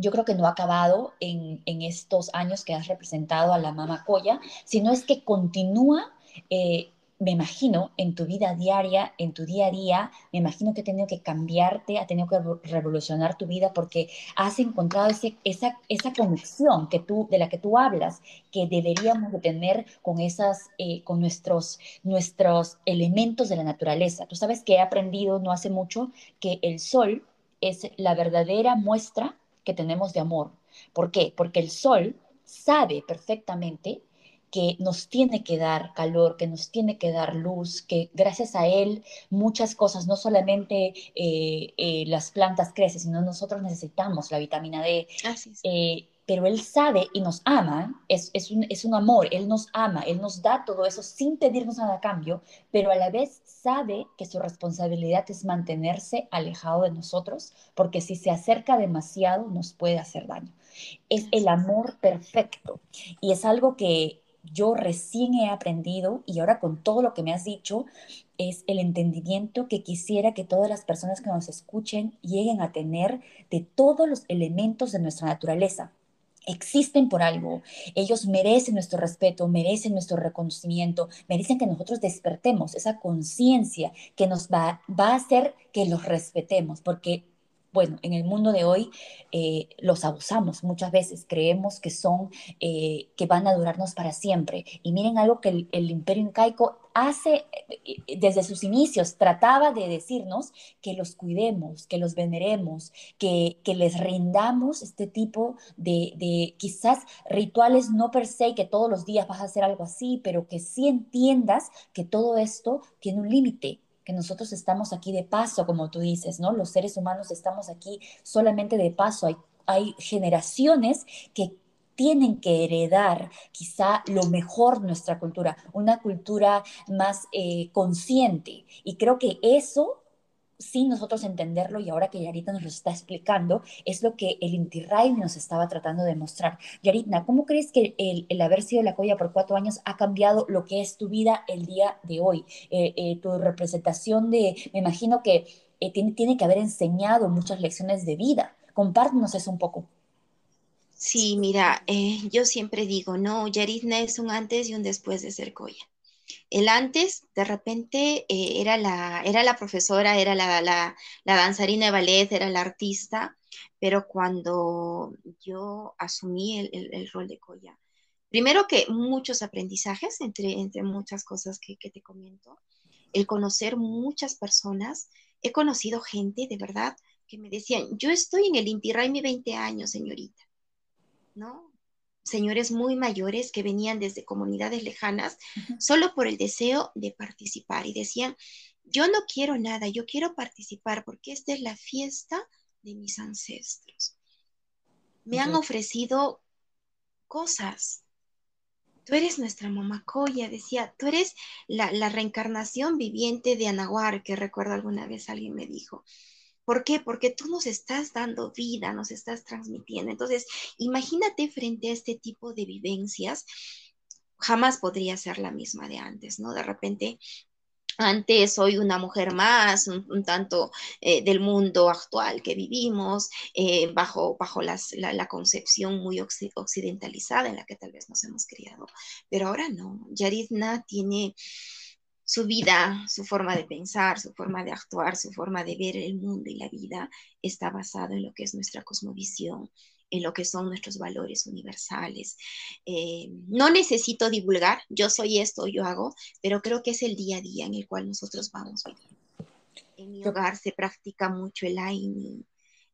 yo creo que no ha acabado en, estos años que has representado a la Mama Coya, sino es que continúa eh, me imagino en tu vida diaria, en tu día a día, me imagino que ha tenido que cambiarte, ha tenido que revolucionar tu vida porque has encontrado ese, esa, esa conexión que tú, de la que tú hablas, que deberíamos de tener con, esas, eh, con nuestros, nuestros elementos de la naturaleza. Tú sabes que he aprendido no hace mucho que el sol es la verdadera muestra que tenemos de amor. ¿Por qué? Porque el sol sabe perfectamente que nos tiene que dar calor, que nos tiene que dar luz, que gracias a él muchas cosas, no solamente eh, eh, las plantas crecen, sino nosotros necesitamos la vitamina D. Eh, pero él sabe y nos ama, es, es, un, es un amor, él nos ama, él nos da todo eso sin pedirnos nada a cambio, pero a la vez sabe que su responsabilidad es mantenerse alejado de nosotros, porque si se acerca demasiado nos puede hacer daño. Es el amor perfecto y es algo que yo recién he aprendido y ahora con todo lo que me has dicho es el entendimiento que quisiera que todas las personas que nos escuchen lleguen a tener de todos los elementos de nuestra naturaleza. Existen por algo. Ellos merecen nuestro respeto, merecen nuestro reconocimiento, merecen que nosotros despertemos esa conciencia que nos va, va a hacer que los respetemos, porque bueno, en el mundo de hoy eh, los abusamos muchas veces, creemos que son, eh, que van a durarnos para siempre. Y miren algo que el, imperio incaico hace, desde sus inicios, trataba de decirnos que los cuidemos, que los veneremos, que, que les rindamos este tipo de, de, quizás rituales no per se, que todos los días vas a hacer algo así, pero que sí entiendas que todo esto tiene un límite, que nosotros estamos aquí de paso, como tú dices, ¿no? Los seres humanos estamos aquí solamente de paso. Hay, hay generaciones que tienen que heredar quizá lo mejor nuestra cultura, una cultura más eh, consciente. Y creo que eso sin nosotros entenderlo, y ahora que Yarita nos lo está explicando, es lo que el Inti nos estaba tratando de mostrar. Yarita, ¿cómo crees que el, haber sido la colla por cuatro años ha cambiado lo que es tu vida el día de hoy? Eh, eh, tu representación de, me imagino que eh, tiene, tiene que haber enseñado muchas lecciones de vida. Compártenos eso un poco. Sí, mira, yo siempre digo, no, Yaritna es un antes y un después de ser colla. El antes, de repente, eh, era, la, era la profesora, era la, la, danzarina de ballet, era la artista, pero cuando yo asumí el, rol de Koya, primero que muchos aprendizajes, entre, entre muchas cosas que, que te comento, el conocer muchas personas, he conocido gente de verdad que me decían, yo estoy en el Inti Raimi 20 años, señorita, ¿no? Señores muy mayores que venían desde comunidades lejanas solo por el deseo de participar y decían, yo no quiero nada, yo quiero participar porque esta es la fiesta de mis ancestros. Me han ofrecido cosas. Tú eres nuestra mamacoya, decía, tú eres la, la reencarnación viviente de Anahuar, que recuerdo alguna vez alguien me dijo. ¿Por qué? Porque tú nos estás dando vida, nos estás transmitiendo. Entonces, imagínate frente a este tipo de vivencias, jamás podría ser la misma de antes, ¿no? De repente antes soy una mujer más, un, tanto eh, del mundo actual que vivimos, eh, bajo, bajo la, concepción muy occidentalizada en la que tal vez nos hemos criado. Pero ahora no, Yaritna tiene su vida, su forma de pensar, su forma de actuar, su forma de ver el mundo y la vida está basado en lo que es nuestra cosmovisión, en lo que son nuestros valores universales. Eh, no necesito divulgar, yo soy esto, yo hago, pero creo que es el día a día en el cual nosotros vamos viviendo. En mi hogar se practica mucho el Aini,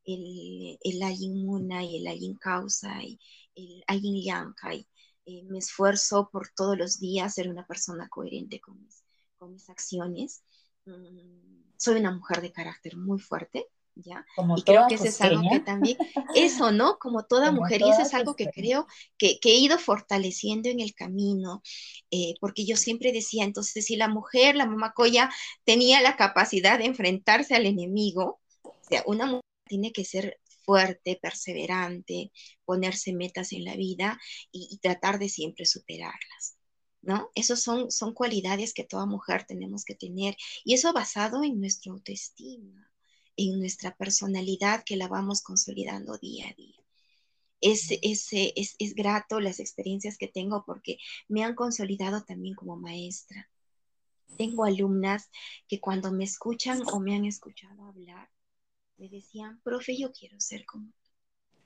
el, el Ayin Muna y el Ayin Causa y el Ayin Yankai. Eh, me esfuerzo por todos los días ser una persona coherente con mis mis acciones. Mm, soy una mujer de carácter muy fuerte, ¿ya? y creo que eso es algo que también, eso, ¿no? Como toda mujer, y eso es algo que creo que, he ido fortaleciendo en el camino, eh, porque yo siempre decía, entonces, si la mujer, la mamacoya, tenía la capacidad de enfrentarse al enemigo, o sea, una mujer tiene que ser fuerte, perseverante, ponerse metas en la vida y tratar de siempre superarlas. ¿No? Esas son, son cualidades que toda mujer tenemos que tener y eso basado en nuestra autoestima, en nuestra personalidad que la vamos consolidando día a día. Es, es, es, es grato las experiencias que tengo porque me han consolidado también como maestra. Tengo alumnas que cuando me escuchan o me han escuchado hablar, me decían, profe, yo quiero ser como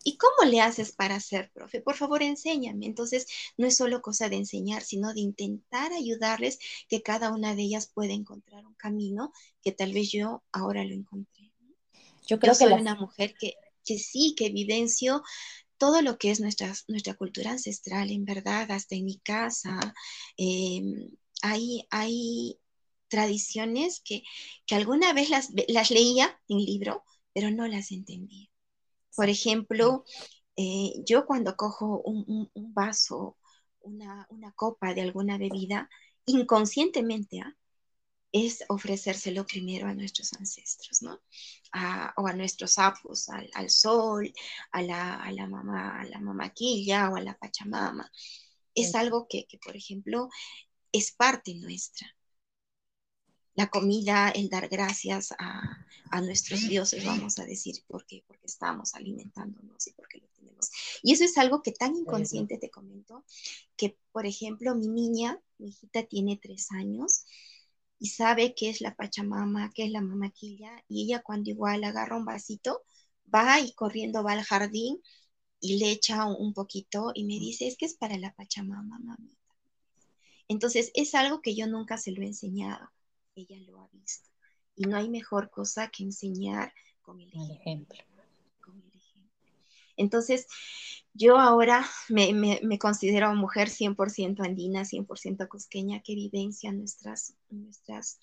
¿Y cómo le haces para ser profe? Por favor, enséñame. Entonces, no es solo cosa de enseñar, sino de intentar ayudarles que cada una de ellas pueda encontrar un camino que tal vez yo ahora lo encontré. Yo creo que soy una mujer que, que sí, que vivencio todo lo que es nuestra, nuestra cultura ancestral, en verdad, hasta en mi casa. Em, hay, hay tradiciones que, que alguna vez las, las leía en libro, pero no las entendía. Por ejemplo, eh, yo cuando cojo un, vaso, una, copa de alguna bebida, inconscientemente, ¿ah? es ofrecérselo primero a nuestros ancestros, ¿no? o a nuestros apus, al, sol, a la, a la, mamá, a la mamaquilla o a la pachamama. Es algo que, que, por ejemplo, es parte nuestra la comida, el dar gracias a, nuestros dioses, vamos a decir, porque, porque estamos alimentándonos y porque lo tenemos. Y eso es algo que tan inconsciente te comento, que por ejemplo mi niña, mi hijita tiene tres años y sabe qué es la pachamama, qué es la mamaquilla, y ella cuando igual agarra un vasito, va y corriendo va al jardín y le echa un, poquito y me dice, es que es para la pachamama, mami Entonces, es algo que yo nunca se lo he enseñado. Ella lo ha visto. Y no hay mejor cosa que enseñar con el ejemplo. Entonces, yo ahora me, me, considero mujer 100% andina, 100% cosqueña, que vivencia nuestras, nuestras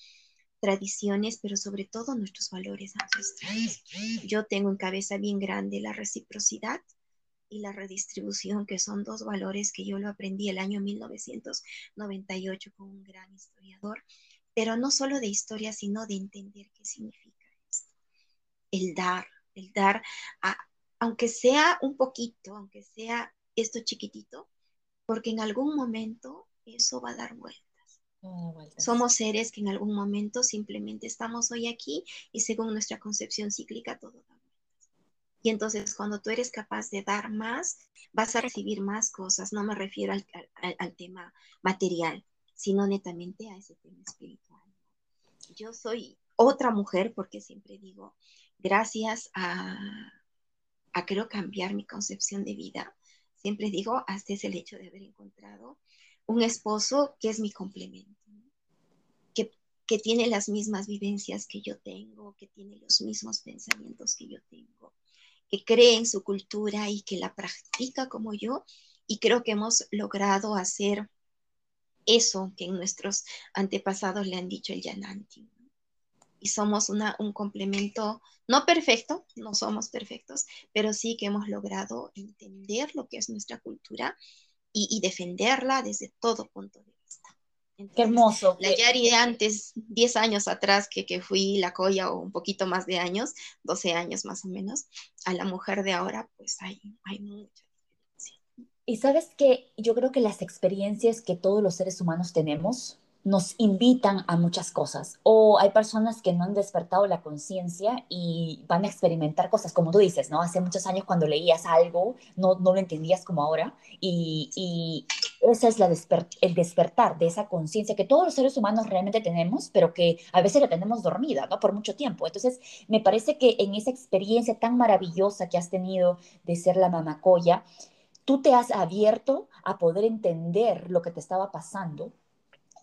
tradiciones, pero sobre todo nuestros valores ancestrales. Yo tengo en cabeza bien grande la reciprocidad y la redistribución, que son dos valores que yo lo aprendí el año 1998 con un gran historiador, pero no solo de historia, sino de entender qué significa esto. El dar, el dar, aunque sea un poquito, aunque sea esto chiquitito, porque en algún momento eso va a dar vueltas. Somos seres que en algún momento simplemente estamos hoy aquí y según nuestra concepción cíclica todo da vueltas. Y entonces cuando tú eres capaz de dar más, vas a recibir más cosas. No me refiero al, al tema material, sino netamente a ese tema espiritual. Yo soy otra mujer porque siempre digo, gracias a, a creo cambiar mi concepción de vida, siempre digo, hasta es el hecho de haber encontrado un esposo que es mi complemento, que, que tiene las mismas vivencias que yo tengo, que tiene los mismos pensamientos que yo tengo, que cree en su cultura y que la practica como yo. Y creo que hemos logrado hacer eso que nuestros antepasados le han dicho el Yananti. Y somos una, un complemento, no perfecto, no somos perfectos, pero sí que hemos logrado entender lo que es nuestra cultura y, defenderla desde todo punto de vista. Qué hermoso. La Yari de antes, 10 años atrás que, que fui la Coya o un poquito más de años, 12 años más o menos, a la mujer de ahora, pues hay, hay mucha y sabes que yo creo que las experiencias que todos los seres humanos tenemos nos invitan a muchas cosas. O hay personas que no han despertado la conciencia y van a experimentar cosas, como tú dices, ¿no? Hace muchos años cuando leías algo, no, no lo entendías como ahora. Y, y ese es la el despertar de esa conciencia que todos los seres humanos realmente tenemos, pero que a veces la tenemos dormida, ¿no? Por mucho tiempo. Entonces, me parece que en esa experiencia tan maravillosa que has tenido de ser la mamacoya, tú te has abierto a poder entender lo que te estaba pasando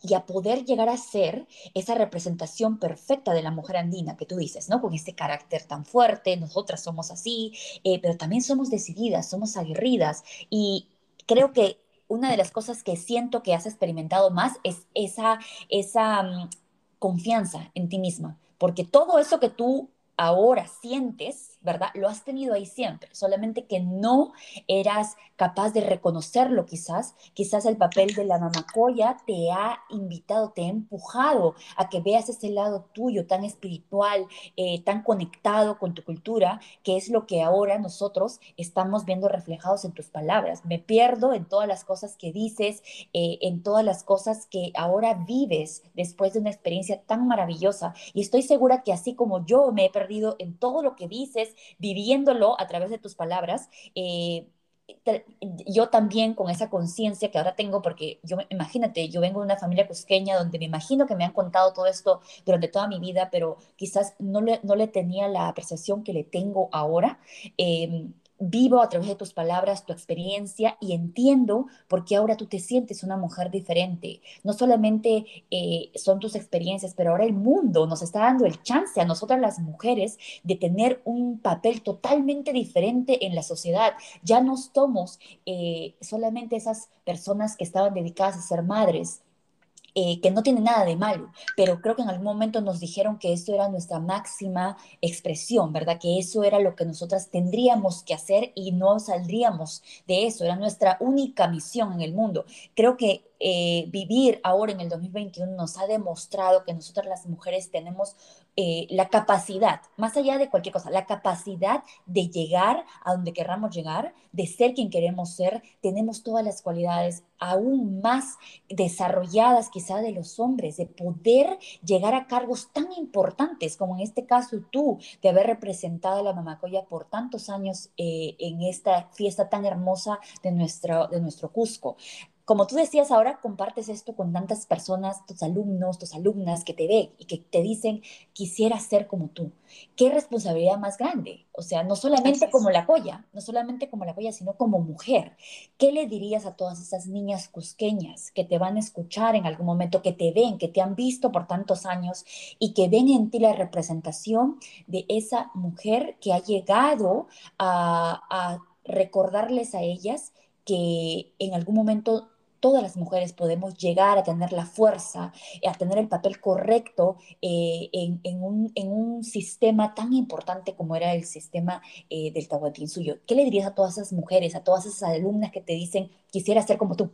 y a poder llegar a ser esa representación perfecta de la mujer andina que tú dices, ¿no? Con ese carácter tan fuerte, nosotras somos así, eh, pero también somos decididas, somos aguerridas y creo que una de las cosas que siento que has experimentado más es esa, esa mm, confianza en ti misma, porque todo eso que tú ahora sientes, ¿verdad? Lo has tenido ahí siempre, solamente que no eras capaz de reconocerlo quizás. Quizás el papel de la mamacoya te ha invitado, te ha empujado a que veas ese lado tuyo tan espiritual, eh, tan conectado con tu cultura, que es lo que ahora nosotros estamos viendo reflejados en tus palabras. Me pierdo en todas las cosas que dices, eh, en todas las cosas que ahora vives después de una experiencia tan maravillosa. Y estoy segura que así como yo me he perdido en todo lo que dices, viviéndolo a través de tus palabras, eh, yo también con esa conciencia que ahora tengo, porque yo, imagínate, yo vengo de una familia cusqueña donde me imagino que me han contado todo esto durante toda mi vida, pero quizás no le, no le tenía la apreciación que le tengo ahora. Eh, vivo a través de tus palabras, tu experiencia y entiendo por qué ahora tú te sientes una mujer diferente. No solamente eh, son tus experiencias, pero ahora el mundo nos está dando el chance a nosotras las mujeres de tener un papel totalmente diferente en la sociedad. Ya no somos eh, solamente esas personas que estaban dedicadas a ser madres, eh, que no tiene nada de malo, pero creo que en algún momento nos dijeron que eso era nuestra máxima expresión, ¿verdad? Que eso era lo que nosotras tendríamos que hacer y no saldríamos de eso, era nuestra única misión en el mundo. Creo que eh, vivir ahora en el 2021 nos ha demostrado que nosotras las mujeres tenemos eh, la capacidad, más allá de cualquier cosa, la capacidad de llegar a donde querramos llegar, de ser quien queremos ser, tenemos todas las cualidades aún más desarrolladas quizá de los hombres, de poder llegar a cargos tan importantes como en este caso tú, de haber representado a la Mamacoya por tantos años eh, en esta fiesta tan hermosa de nuestro, de nuestro Cusco. Como tú decías ahora, compartes esto con tantas personas, tus alumnos, tus alumnas que te ven y que te dicen, quisiera ser como tú. ¿Qué responsabilidad más grande? O sea, no solamente como la polla, no solamente como la polla, sino como mujer. ¿Qué le dirías a todas esas niñas cusqueñas que te van a escuchar en algún momento, que te ven, que te han visto por tantos años y que ven en ti la representación de esa mujer que ha llegado a, a recordarles a ellas que en algún momento todas las mujeres podemos llegar a tener la fuerza, eh, a tener el papel correcto eh, en, un, sistema tan importante como era el sistema eh, del Tahuantinsuyo. ¿Qué le dirías a todas esas mujeres, a todas esas alumnas que te dicen, quisiera ser como tú?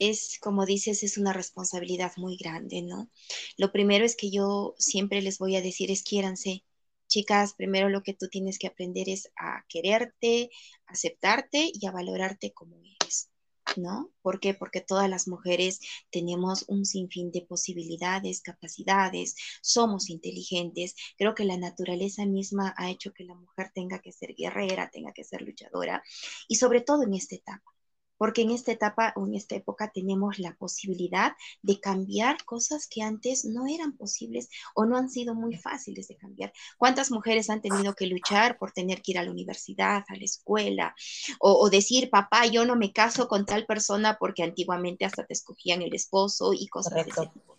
Es, como dices, es una responsabilidad muy grande, ¿no? Lo primero es que yo siempre les voy a decir es quiéranse. Chicas, primero lo que tú tienes que aprender es a quererte, aceptarte y a valorarte como eres. ¿No? ¿Por qué? Porque todas las mujeres tenemos un sinfín de posibilidades, capacidades, somos inteligentes. Creo que la naturaleza misma ha hecho que la mujer tenga que ser guerrera, tenga que ser luchadora y sobre todo en esta etapa porque en esta etapa o en esta época tenemos la posibilidad de cambiar cosas que antes no eran posibles o no han sido muy fáciles de cambiar. ¿Cuántas mujeres han tenido que luchar por tener que ir a la universidad, a la escuela, o, decir, papá, yo no me caso con tal persona porque antiguamente hasta te escogían el esposo y cosas de ese tipo?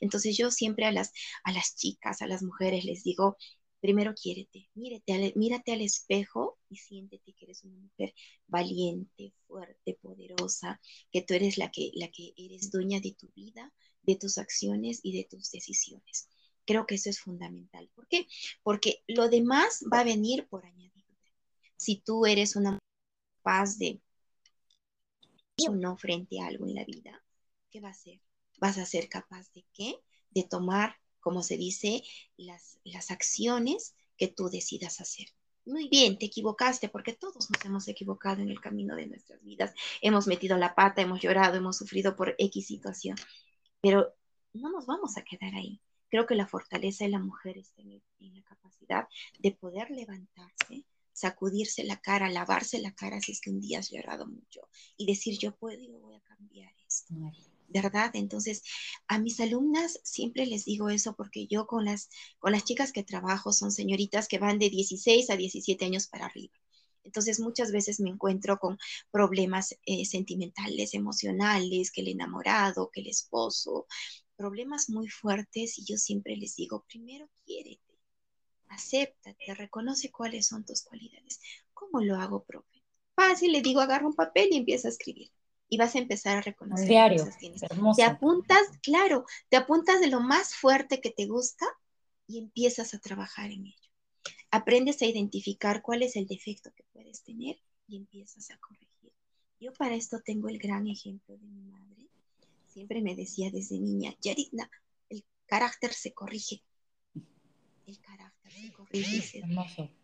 Entonces yo siempre a las, a las chicas, a las mujeres les digo, Primero quiérete, mírate mírate al espejo y siéntete que eres una mujer valiente, fuerte, poderosa, que tú eres la que, la que eres dueña de tu vida, de tus acciones y de tus decisiones. Creo que eso es fundamental. ¿Por qué? Porque lo demás va a venir por añadidura. Si tú eres una capaz de o no frente a algo en la vida, ¿qué va a ser? Vas a ser capaz de qué? De tomar como se dice, las, las acciones que tú decidas hacer. Muy bien, te equivocaste porque todos nos hemos equivocado en el camino de nuestras vidas. Hemos metido la pata, hemos llorado, hemos sufrido por X situación, pero no nos vamos a quedar ahí. Creo que la fortaleza de la mujer está en, la capacidad de poder levantarse, sacudirse la cara, lavarse la cara si es que un día has llorado mucho y decir yo puedo y voy a cambiar esto. ¿Verdad? Entonces, a mis alumnas siempre les digo eso porque yo con las, con las chicas que trabajo son señoritas que van de 16 a 17 años para arriba. Entonces muchas veces me encuentro con problemas eh, sentimentales, emocionales, que el enamorado, que el esposo, problemas muy fuertes y yo siempre les digo, primero quiérete, acéptate, reconoce cuáles son tus cualidades. ¿Cómo lo hago, profe? Fácil, le digo, agarra un papel y empieza a escribir y vas a empezar a reconocer diario, Te apuntas, claro, te apuntas de lo más fuerte que te gusta y empiezas a trabajar en ello. Aprendes a identificar cuál es el defecto que puedes tener y empiezas a corregir. Yo para esto tengo el gran ejemplo de mi madre. Siempre me decía desde niña, Yaritna, el carácter se corrige. El carácter se corrige.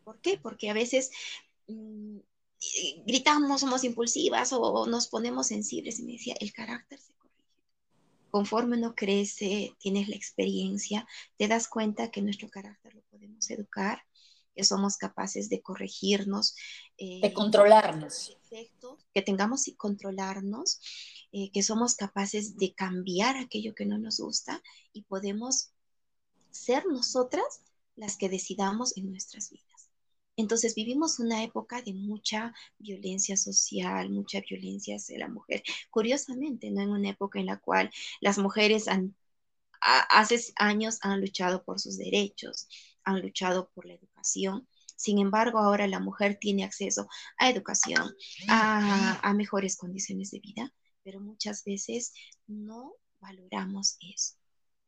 ¿Por qué? Porque a veces mm, gritamos, somos impulsivas o nos ponemos sensibles. Y me decía, el carácter se corrige. Conforme uno crece, tienes la experiencia, te das cuenta que nuestro carácter lo podemos educar, que somos capaces de corregirnos. Eh, de controlarnos. Que tengamos y controlarnos, eh, que somos capaces de cambiar aquello que no nos gusta y podemos ser nosotras las que decidamos en nuestras vidas. Entonces vivimos una época de mucha violencia social, mucha violencia hacia la mujer. Curiosamente, no en una época en la cual las mujeres hace años han luchado por sus derechos, han luchado por la educación. Sin embargo, ahora la mujer tiene acceso a educación, a, mejores condiciones de vida, pero muchas veces no valoramos eso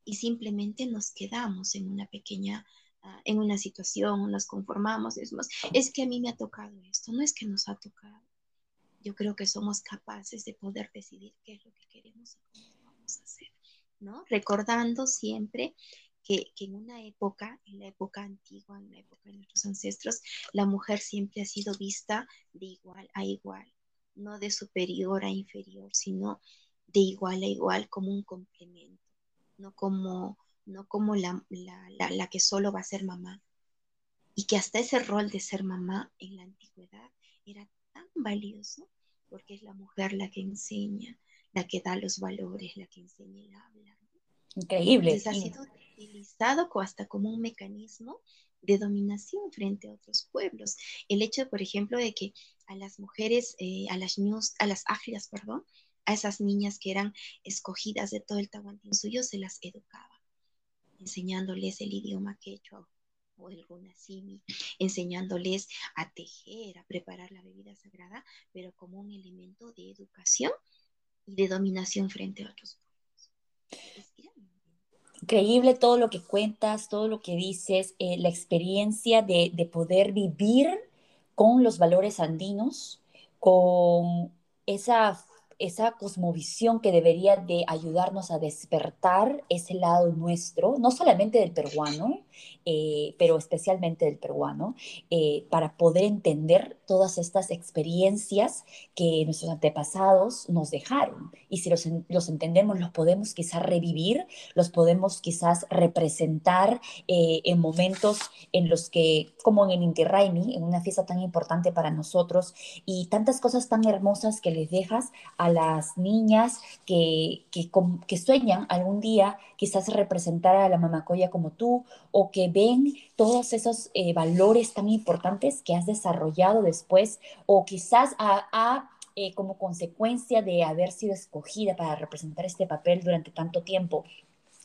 y simplemente nos quedamos en una pequeña en una situación, nos conformamos, decimos, es que a mí me ha tocado esto, no es que nos ha tocado. Yo creo que somos capaces de poder decidir qué es lo que queremos y cómo vamos a hacer, ¿no? Recordando siempre que, que, en una época, en la época antigua, en la época de nuestros ancestros, la mujer siempre ha sido vista de igual a igual, no de superior a inferior, sino de igual a igual como un complemento, no como no como la, la, que solo va a ser mamá. Y que hasta ese rol de ser mamá en la antigüedad era tan valioso porque es la mujer la que enseña, la que da los valores, la que enseña el habla. Increíble. Entonces ha sido utilizado hasta como un mecanismo de dominación frente a otros pueblos. El hecho, por ejemplo, de que a las mujeres, eh, a las news, a las ágilas, perdón, a esas niñas que eran escogidas de todo el suyo, se las educaba, enseñándoles el idioma quechua o el runasimi, enseñándoles a tejer, a preparar la bebida sagrada, pero como un elemento de educación y de dominación frente a otros pueblos. Increíble todo lo que cuentas, todo lo que dices, eh, la experiencia de, de poder vivir con los valores andinos, con esa esa cosmovisión que debería de ayudarnos a despertar ese lado nuestro, no solamente del peruano, eh, pero especialmente del peruano, eh, para poder entender todas estas experiencias que nuestros antepasados nos dejaron. Y si los, los entendemos, los podemos quizás revivir, los podemos quizás representar eh, en momentos en los que, como en el Inti en una fiesta tan importante para nosotros, y tantas cosas tan hermosas que les dejas a las niñas que, que, que sueñan algún día quizás representar a la mamacoya como tú o que ven todos esos eh, valores tan importantes que has desarrollado después o quizás a, eh, como consecuencia de haber sido escogida para representar este papel durante tanto tiempo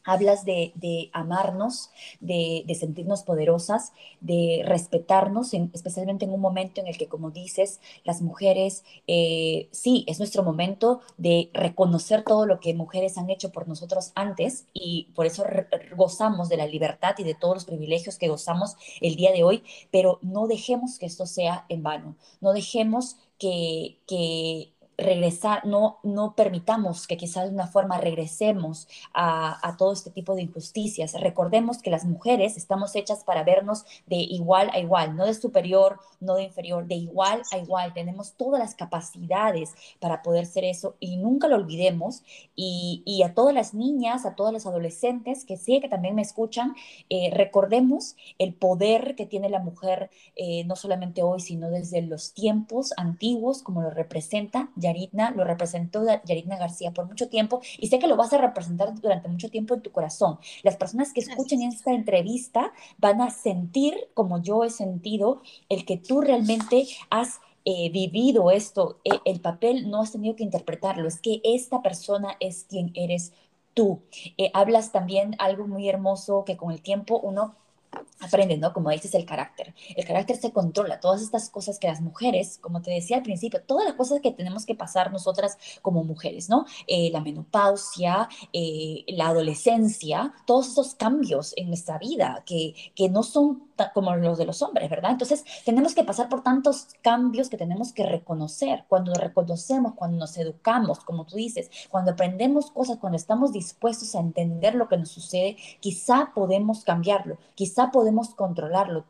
hablas de, amarnos, de, sentirnos poderosas, de respetarnos, especialmente en un momento en el que, como dices, las mujeres, eh, sí, es nuestro momento de reconocer todo lo que mujeres han hecho por nosotros antes y por eso gozamos de la libertad y de todos los privilegios que gozamos el día de hoy, pero no dejemos que esto sea en vano, no dejemos que, que regresar, no, no permitamos que quizás de una forma regresemos a, a, todo este tipo de injusticias. Recordemos que las mujeres estamos hechas para vernos de igual a igual, no de superior, no de inferior, de igual a igual. Tenemos todas las capacidades para poder ser eso y nunca lo olvidemos. Y, y a todas las niñas, a todas las adolescentes que sé que también me escuchan, eh, recordemos el poder que tiene la mujer, eh, no solamente hoy, sino desde los tiempos antiguos, como lo representa Yaritna, lo representó Yaritna García por mucho tiempo y sé que lo vas a representar durante mucho tiempo en tu corazón. Las personas que escuchen esta entrevista van a sentir, como yo he sentido, el que tú realmente has eh, vivido esto, e, el papel no has tenido que interpretarlo, es que esta persona es quien eres tú. Eh, hablas también algo muy hermoso que con el tiempo uno aprende, ¿no? Como dices, el carácter. El carácter se controla. Todas estas cosas que las mujeres, como te decía al principio, todas las cosas que tenemos que pasar nosotras como mujeres, ¿no? Eh, la menopausia, eh, la adolescencia, todos esos cambios en nuestra vida que, que no son como los de los hombres, ¿verdad? Entonces, tenemos que pasar por tantos cambios que tenemos que reconocer. Cuando reconocemos, cuando nos educamos, como tú dices, cuando aprendemos cosas, cuando estamos dispuestos a entender lo que nos sucede, quizá podemos cambiarlo, quizá podemos controlarlo,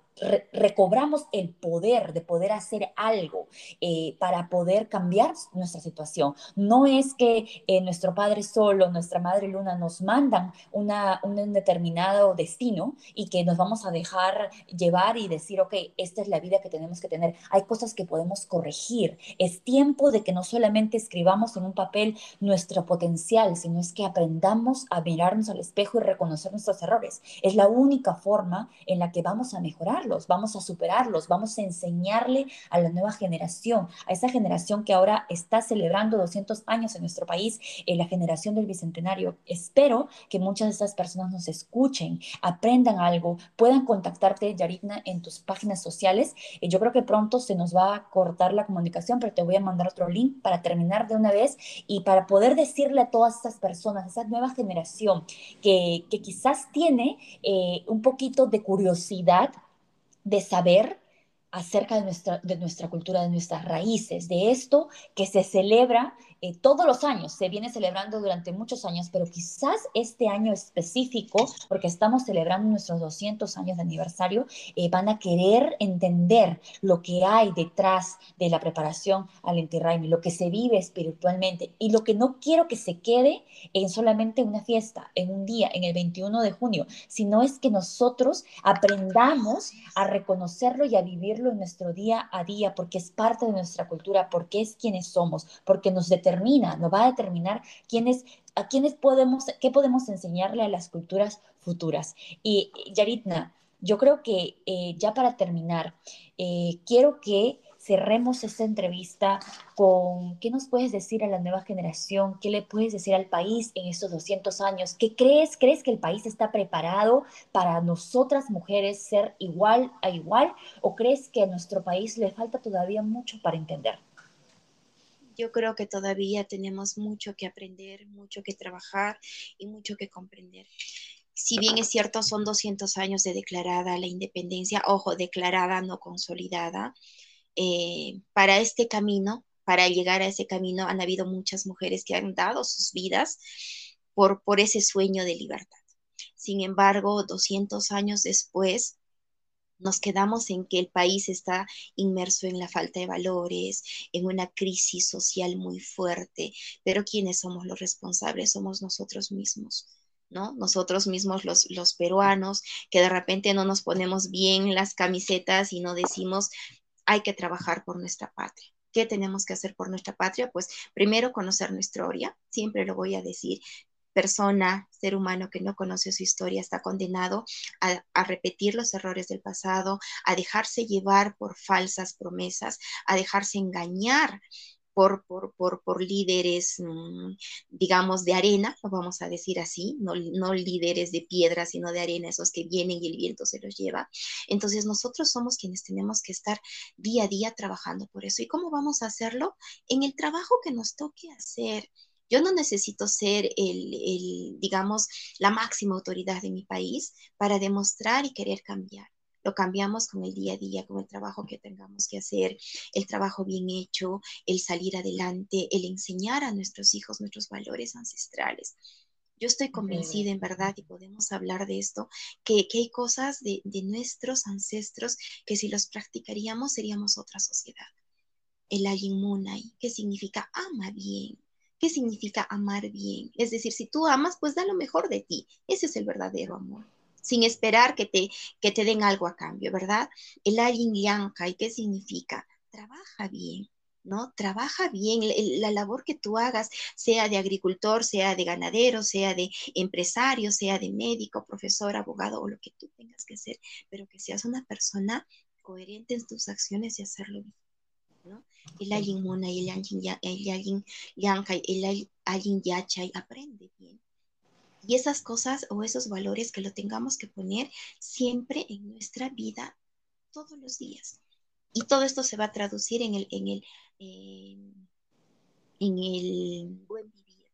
recobramos el poder de poder hacer algo eh, para poder cambiar nuestra situación. No es que eh, nuestro Padre Solo, nuestra Madre Luna nos mandan una, un determinado destino y que nos vamos a dejar llevar y decir, ok, esta es la vida que tenemos que tener. Hay cosas que podemos corregir. Es tiempo de que no solamente escribamos en un papel nuestro potencial, sino es que aprendamos a mirarnos al espejo y reconocer nuestros errores. Es la única forma en la que vamos a mejorar vamos a superarlos, vamos a enseñarle a la nueva generación, a esa generación que ahora está celebrando 200 años en nuestro país, en la generación del Bicentenario. Espero que muchas de estas personas nos escuchen, aprendan algo, puedan contactarte, Yaritna, en tus páginas sociales. Eh, yo creo que pronto se nos va a cortar la comunicación, pero te voy a mandar otro link para terminar de una vez y para poder decirle a todas estas personas, esa nueva generación que, que quizás tiene eh, un poquito de curiosidad de saber acerca de nuestra, de nuestra cultura, de nuestras raíces, de esto que se celebra eh, todos los años, se viene celebrando durante muchos años, pero quizás este año específico, porque estamos celebrando nuestros 200 años de aniversario, eh, van a querer entender lo que hay detrás de la preparación al Inti lo que se vive espiritualmente. Y lo que no quiero que se quede en solamente una fiesta, en un día, en el 21 de junio, sino es que nosotros aprendamos a reconocerlo y a vivirlo en nuestro día a día, porque es parte de nuestra cultura, porque es quienes somos, porque nos determina, nos va a determinar quiénes, a quiénes podemos, qué podemos enseñarle a las culturas futuras. Y Yaritna, yo creo que eh, ya para terminar, eh, quiero que cerremos esta entrevista con qué nos puedes decir a la nueva generación, qué le puedes decir al país en estos 200 años, qué crees, crees que el país está preparado para nosotras mujeres ser igual a igual o crees que a nuestro país le falta todavía mucho para entender. Yo creo que todavía tenemos mucho que aprender, mucho que trabajar y mucho que comprender si bien es cierto, son 200 años de declarada la independencia, ojo, declarada, no consolidada, eh, para este camino, para llegar a ese camino, han habido muchas mujeres que han dado sus vidas por, por ese sueño de libertad. Sin embargo, 200 años después, nos quedamos en que el país está inmerso en la falta de valores, en una crisis social muy fuerte, pero ¿quiénes somos los responsables? Somos nosotros mismos. ¿no? Nosotros mismos los, los peruanos, que de repente no nos ponemos bien las camisetas y no decimos, hay que trabajar por nuestra patria. ¿Qué tenemos que hacer por nuestra patria? Pues primero conocer nuestra historia, siempre lo voy a decir. Persona, ser humano que no conoce su historia está condenado a, repetir los errores del pasado, a dejarse llevar por falsas promesas, a dejarse engañar por, por, por, por líderes, mm, digamos, de arena, lo vamos a decir así, no, no líderes de piedra, sino de arena, esos que vienen y el viento se los lleva. Entonces nosotros somos quienes tenemos que estar día a día trabajando por eso. ¿Y cómo vamos a hacerlo? En el trabajo que nos toque hacer. Yo no necesito ser el, el, digamos, la máxima autoridad de mi país para demostrar y querer cambiar lo cambiamos con el día a día, con el trabajo que tengamos que hacer, el trabajo bien hecho, el salir adelante, el enseñar a nuestros hijos nuestros valores ancestrales. Yo estoy convencida, en verdad, y podemos hablar de esto, que, hay cosas de, de, nuestros ancestros que si los practicaríamos seríamos otra sociedad. El Munay, que significa ama bien. ¿Qué significa amar bien? Es decir, si tú amas, pues da lo mejor de ti. Ese es el verdadero amor sin esperar que te, que te den algo a cambio, ¿verdad? El Ayin ¿y qué significa? Trabaja bien, ¿no? Trabaja bien la labor que tú hagas, sea de agricultor, sea de ganadero, sea de empresario, sea de médico, profesor, abogado o lo que tú tengas que ser, pero que seas una persona coherente en tus acciones y hacerlo bien. ¿No? El Ayin Muna y el Ayin Yankai, el Ayin Yachay aprende bien y esas cosas o esos valores que lo tengamos que poner siempre en nuestra vida todos los días. Y todo esto se va a traducir en el, en el, en el buen vivir.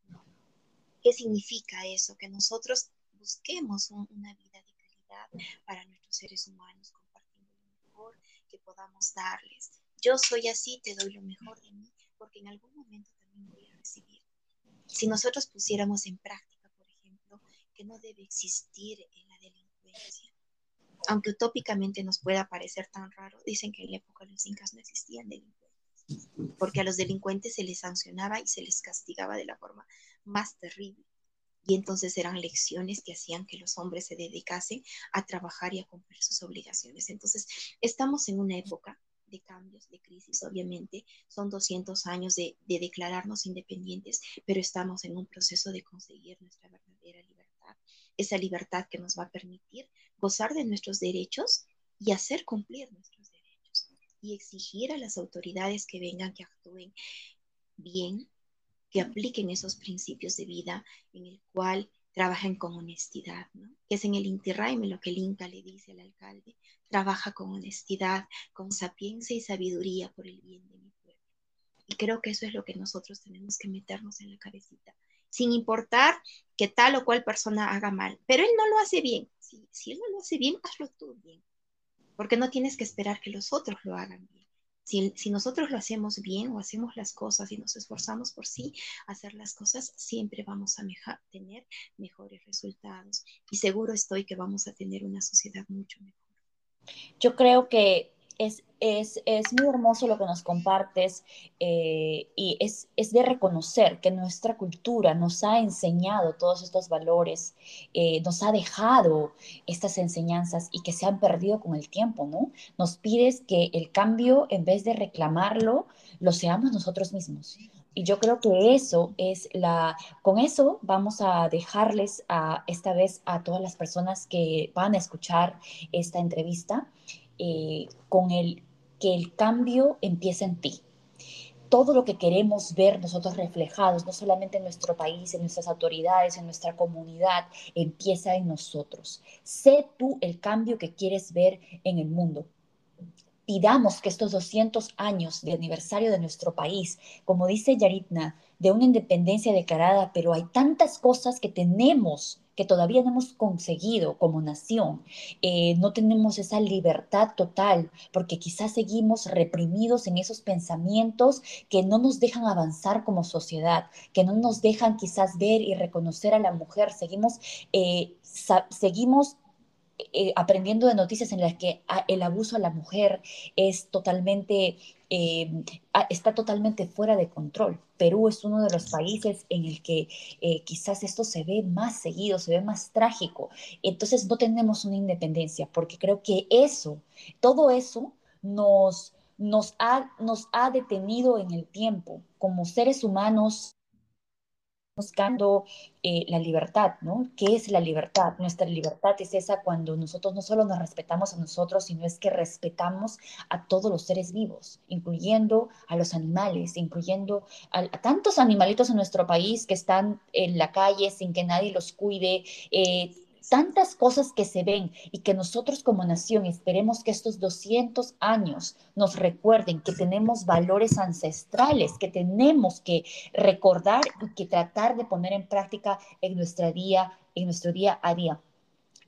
¿Qué significa eso? Que nosotros busquemos una vida de calidad para nuestros seres humanos, compartiendo lo mejor que podamos darles. Yo soy así, te doy lo mejor de mí, porque en algún momento también voy a recibir. Si nosotros pusiéramos en práctica no debe existir la delincuencia. Aunque utópicamente nos pueda parecer tan raro, dicen que en la época de los incas no existían delincuentes, porque a los delincuentes se les sancionaba y se les castigaba de la forma más terrible. Y entonces eran lecciones que hacían que los hombres se dedicasen a trabajar y a cumplir sus obligaciones. Entonces, estamos en una época de cambios, de crisis, obviamente. Son 200 años de, de, declararnos independientes, pero estamos en un proceso de conseguir nuestra verdadera libertad esa libertad que nos va a permitir gozar de nuestros derechos y hacer cumplir nuestros derechos y exigir a las autoridades que vengan que actúen bien, que apliquen esos principios de vida en el cual trabajen con honestidad, ¿no? que es en el Intirraime lo que el Inca le dice al alcalde, trabaja con honestidad, con sapiencia y sabiduría por el bien de mi pueblo. Y creo que eso es lo que nosotros tenemos que meternos en la cabecita, sin importar que tal o cual persona haga mal. Pero él no lo hace bien. Si, él no lo hace bien, hazlo tú bien. Porque no tienes que esperar que los otros lo hagan bien. Si, nosotros lo hacemos bien o hacemos las cosas y nos esforzamos por sí hacer las cosas, siempre vamos a tener mejores resultados. Y seguro estoy que vamos a tener una sociedad mucho mejor. Yo creo que es, es, es, muy hermoso lo que nos compartes eh, y es, es, de reconocer que nuestra cultura nos ha enseñado todos estos valores, eh, nos ha dejado estas enseñanzas y que se han perdido con el tiempo, ¿no? Nos pides que el cambio, en vez de reclamarlo, lo seamos nosotros mismos. Y yo creo que eso es la, con eso vamos a dejarles a esta vez a todas las personas que van a escuchar esta entrevista eh, con el que el cambio empieza en ti. Todo lo que queremos ver nosotros reflejados, no solamente en nuestro país, en nuestras autoridades, en nuestra comunidad, empieza en nosotros. Sé tú el cambio que quieres ver en el mundo pidamos que estos 200 años de aniversario de nuestro país, como dice Yaritna, de una independencia declarada, pero hay tantas cosas que tenemos que todavía no hemos conseguido como nación. Eh, no tenemos esa libertad total porque quizás seguimos reprimidos en esos pensamientos que no nos dejan avanzar como sociedad, que no nos dejan quizás ver y reconocer a la mujer. Seguimos, eh, seguimos eh, aprendiendo de noticias en las que ah, el abuso a la mujer es totalmente, eh, ah, está totalmente fuera de control. Perú es uno de los países en el que eh, quizás esto se ve más seguido, se ve más trágico. Entonces no tenemos una independencia, porque creo que eso, todo eso nos, nos, ha, nos ha detenido en el tiempo como seres humanos buscando eh, la libertad, ¿no? ¿Qué es la libertad? Nuestra libertad es esa cuando nosotros no solo nos respetamos a nosotros, sino es que respetamos a todos los seres vivos, incluyendo a los animales, incluyendo a, tantos animalitos en nuestro país que están en la calle sin que nadie los cuide. Eh, tantas cosas que se ven y que nosotros como nación esperemos que estos 200 años nos recuerden que tenemos valores ancestrales, que tenemos que recordar y que tratar de poner en práctica en, nuestra día, en nuestro día a día.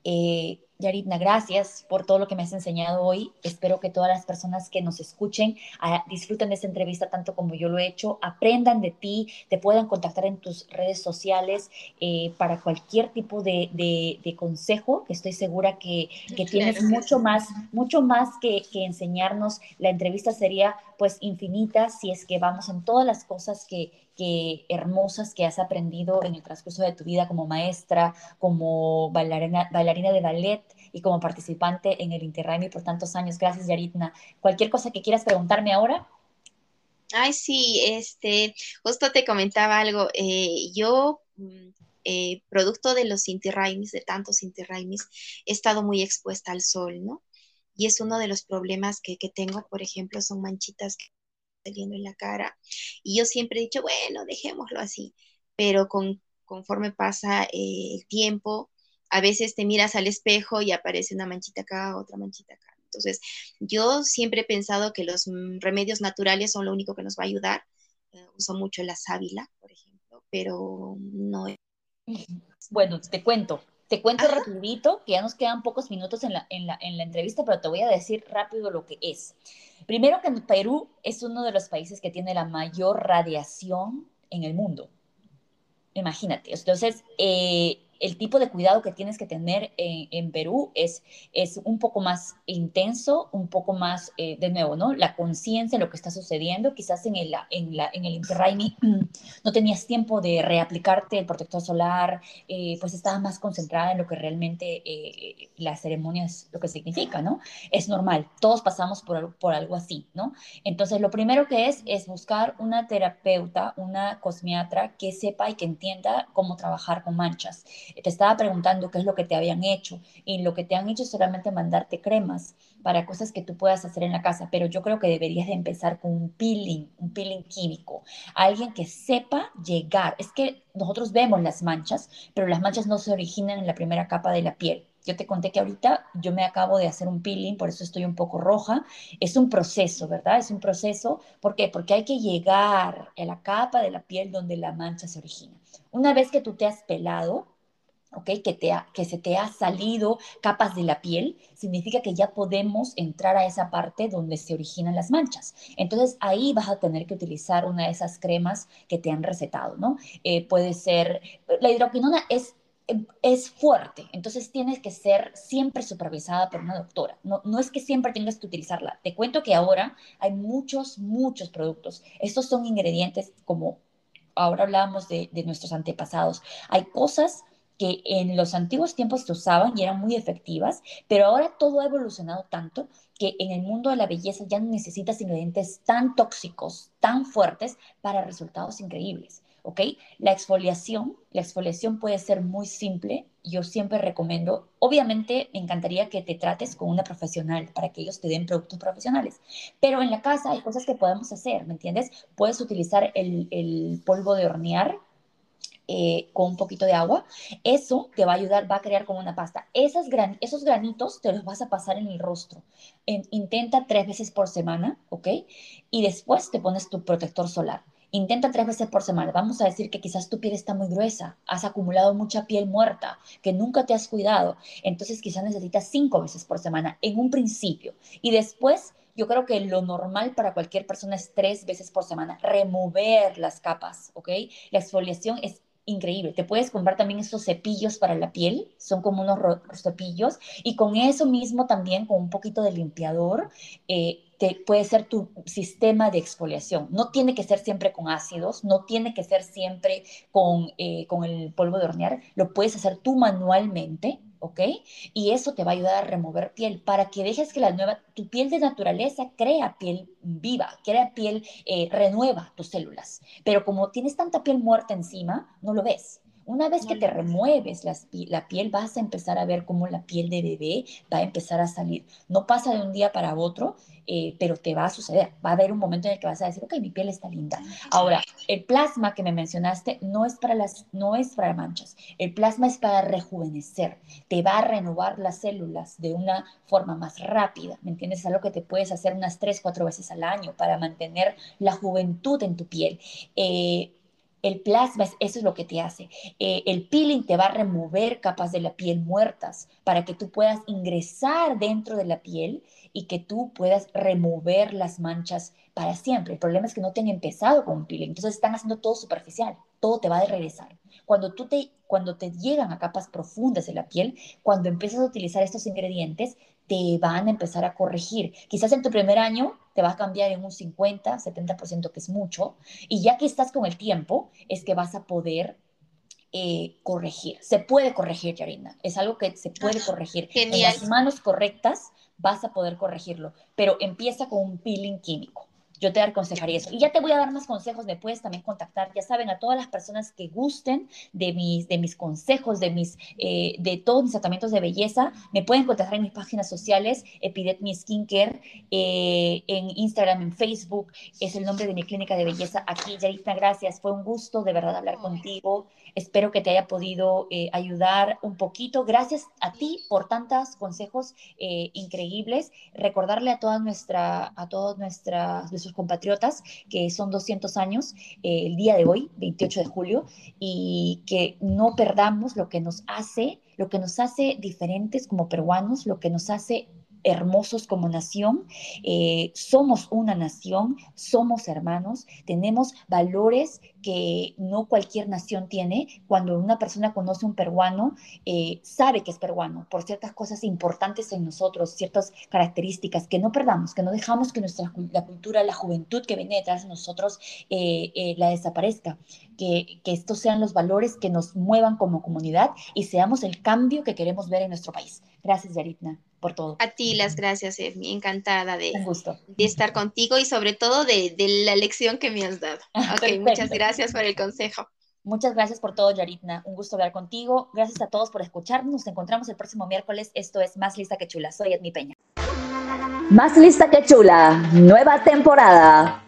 Eh, Yaritna, gracias por todo lo que me has enseñado hoy. Espero que todas las personas que nos escuchen ah, disfruten de esta entrevista tanto como yo lo he hecho, aprendan de ti, te puedan contactar en tus redes sociales eh, para cualquier tipo de, consejo, que estoy segura que, tienes mucho más, mucho más que, que, enseñarnos. La entrevista sería pues infinita si es que vamos en todas las cosas que, que hermosas que has aprendido en el transcurso de tu vida como maestra, como bailarina, bailarina de ballet y como participante en el Interraimi por tantos años. Gracias, Yaritna. Cualquier cosa que quieras preguntarme ahora. Ay, sí, este, justo te comentaba algo. Eh, yo, mm, eh, producto de los Inti de tantos Inti he estado muy expuesta al sol, ¿no? Y es uno de los problemas que, que tengo, por ejemplo, son manchitas saliendo en la cara. Y yo siempre he dicho, bueno, dejémoslo así, pero con, conforme pasa eh, el tiempo, a veces te miras al espejo y aparece una manchita acá, otra manchita acá. Entonces, yo siempre he pensado que los mm, remedios naturales son lo único que nos va a ayudar. Eh, uso mucho la sábila, por ejemplo, pero no. Bueno, te cuento. Te cuento rapidito, que ya nos quedan pocos minutos en la, en, la, en la entrevista, pero te voy a decir rápido lo que es. Primero que Perú es uno de los países que tiene la mayor radiación en el mundo. Imagínate. Entonces, eh, el tipo de cuidado que tienes que tener en, Perú es, es un poco más intenso, un poco más, eh, de nuevo, ¿no? La conciencia de lo que está sucediendo. Quizás en el, en la, en el Interraimi no tenías tiempo de reaplicarte el protector solar, eh, pues estabas más concentrada en lo que realmente eh, la ceremonia es lo que significa, ¿no? Es normal, todos pasamos por, por algo así, ¿no? Entonces, lo primero que es es buscar una terapeuta, una cosmiatra que sepa y que entienda cómo trabajar con manchas te estaba preguntando qué es lo que te habían hecho y lo que te han hecho es solamente mandarte cremas para cosas que tú puedas hacer en la casa, pero yo creo que deberías de empezar con un peeling, un peeling químico, alguien que sepa llegar. Es que nosotros vemos las manchas, pero las manchas no se originan en la primera capa de la piel. Yo te conté que ahorita yo me acabo de hacer un peeling, por eso estoy un poco roja. Es un proceso, ¿verdad? Es un proceso. ¿Por qué? Porque hay que llegar a la capa de la piel donde la mancha se origina. Una vez que tú te has pelado, ¿ok? Que, te que se te ha salido capas de la piel, significa que ya podemos entrar a esa parte donde se originan las manchas. Entonces ahí vas a tener que utilizar una de esas cremas que te han recetado, ¿no? Eh, puede ser, la hidroquinona es es fuerte, entonces tienes que ser siempre supervisada por una doctora. No, no es que siempre tengas que utilizarla. Te cuento que ahora hay muchos, muchos productos. Estos son ingredientes como ahora hablábamos de, de nuestros antepasados. Hay cosas que en los antiguos tiempos se usaban y eran muy efectivas, pero ahora todo ha evolucionado tanto que en el mundo de la belleza ya no necesitas ingredientes tan tóxicos, tan fuertes para resultados increíbles. ¿ok? La exfoliación, la exfoliación puede ser muy simple. Yo siempre recomiendo, obviamente me encantaría que te trates con una profesional para que ellos te den productos profesionales, pero en la casa hay cosas que podemos hacer, ¿me entiendes? Puedes utilizar el, polvo de hornear, eh, con un poquito de agua, eso te va a ayudar, va a crear como una pasta. Esas gran, esos granitos te los vas a pasar en el rostro. intenta tres veces por semana, ¿ok? Y después te pones tu protector solar. Intenta tres veces por semana. Vamos a decir que quizás tu piel está muy gruesa, has acumulado mucha piel muerta, que nunca te has cuidado. Entonces quizás necesitas cinco veces por semana en un principio. Y después, yo creo que lo normal para cualquier persona es tres veces por semana. Remover las capas, ¿ok? La exfoliación es increíble. Te puedes comprar también esos cepillos para la piel, son como unos cepillos, y con eso mismo también, con un poquito de limpiador, eh, puede ser tu sistema de exfoliación. No tiene que ser siempre con ácidos, no tiene que ser siempre con, eh, con el polvo de hornear, lo puedes hacer tú manualmente, ¿ok? Y eso te va a ayudar a remover piel para que dejes que la nueva, tu piel de naturaleza crea piel viva, crea piel, eh, renueva tus células. Pero como tienes tanta piel muerta encima, no lo ves. Una vez que te remueves la piel, vas a empezar a ver cómo la piel de bebé va a empezar a salir. No pasa de un día para otro, eh, pero te va a suceder. Va a haber un momento en el que vas a decir, ok, mi piel está linda. Ahora, el plasma que me mencionaste no es para las, no es para manchas. El plasma es para rejuvenecer. Te va a renovar las células de una forma más rápida. ¿Me entiendes? Es algo que te puedes hacer unas tres, cuatro veces al año para mantener la juventud en tu piel. Eh, el plasma, eso es lo que te hace. Eh, el peeling te va a remover capas de la piel muertas para que tú puedas ingresar dentro de la piel y que tú puedas remover las manchas para siempre. El problema es que no te han empezado con peeling, entonces están haciendo todo superficial, todo te va a regresar. Cuando tú te, cuando te llegan a capas profundas de la piel, cuando empiezas a utilizar estos ingredientes, te van a empezar a corregir. Quizás en tu primer año te va a cambiar en un 50, 70%, que es mucho, y ya que estás con el tiempo, es que vas a poder eh, corregir. Se puede corregir, Yarina, es algo que se puede ah, corregir. En las manos correctas vas a poder corregirlo, pero empieza con un peeling químico yo te aconsejaría eso. Y ya te voy a dar más consejos, me puedes también contactar, ya saben, a todas las personas que gusten de mis, de mis consejos, de, mis, eh, de todos mis tratamientos de belleza, me pueden contactar en mis páginas sociales, Epidet Mi Skincare, eh, en Instagram, en Facebook, es el nombre de mi clínica de belleza aquí. Yaritna, gracias, fue un gusto de verdad hablar contigo. Espero que te haya podido eh, ayudar un poquito. Gracias a ti por tantos consejos increíbles. Recordarle a toda nuestra, a todos nuestras, nuestros compatriotas, que son 200 años eh, el día de hoy, 28 de julio, y que no perdamos lo que nos hace, lo que nos hace diferentes como peruanos, lo que nos hace hermosos como nación, eh, somos una nación, somos hermanos, tenemos valores que no cualquier nación tiene. Cuando una persona conoce un peruano, eh, sabe que es peruano por ciertas cosas importantes en nosotros, ciertas características que no perdamos, que no dejamos que nuestra la cultura, la juventud que viene detrás de nosotros eh, la desaparezca, que, que estos sean los valores que nos muevan como comunidad y seamos el cambio que queremos ver en nuestro país. Gracias, Yaritna por todo. A ti las gracias, Edmi, encantada de, de estar contigo y sobre todo de, la lección que me has dado. Ok, muchas gracias por el consejo. Muchas gracias por todo, Yaritna. Un gusto hablar contigo. Gracias a todos por escucharnos. Nos encontramos el próximo miércoles. Esto es Más Lista que Chula. Soy Edmi Peña. Más Lista que Chula, nueva temporada.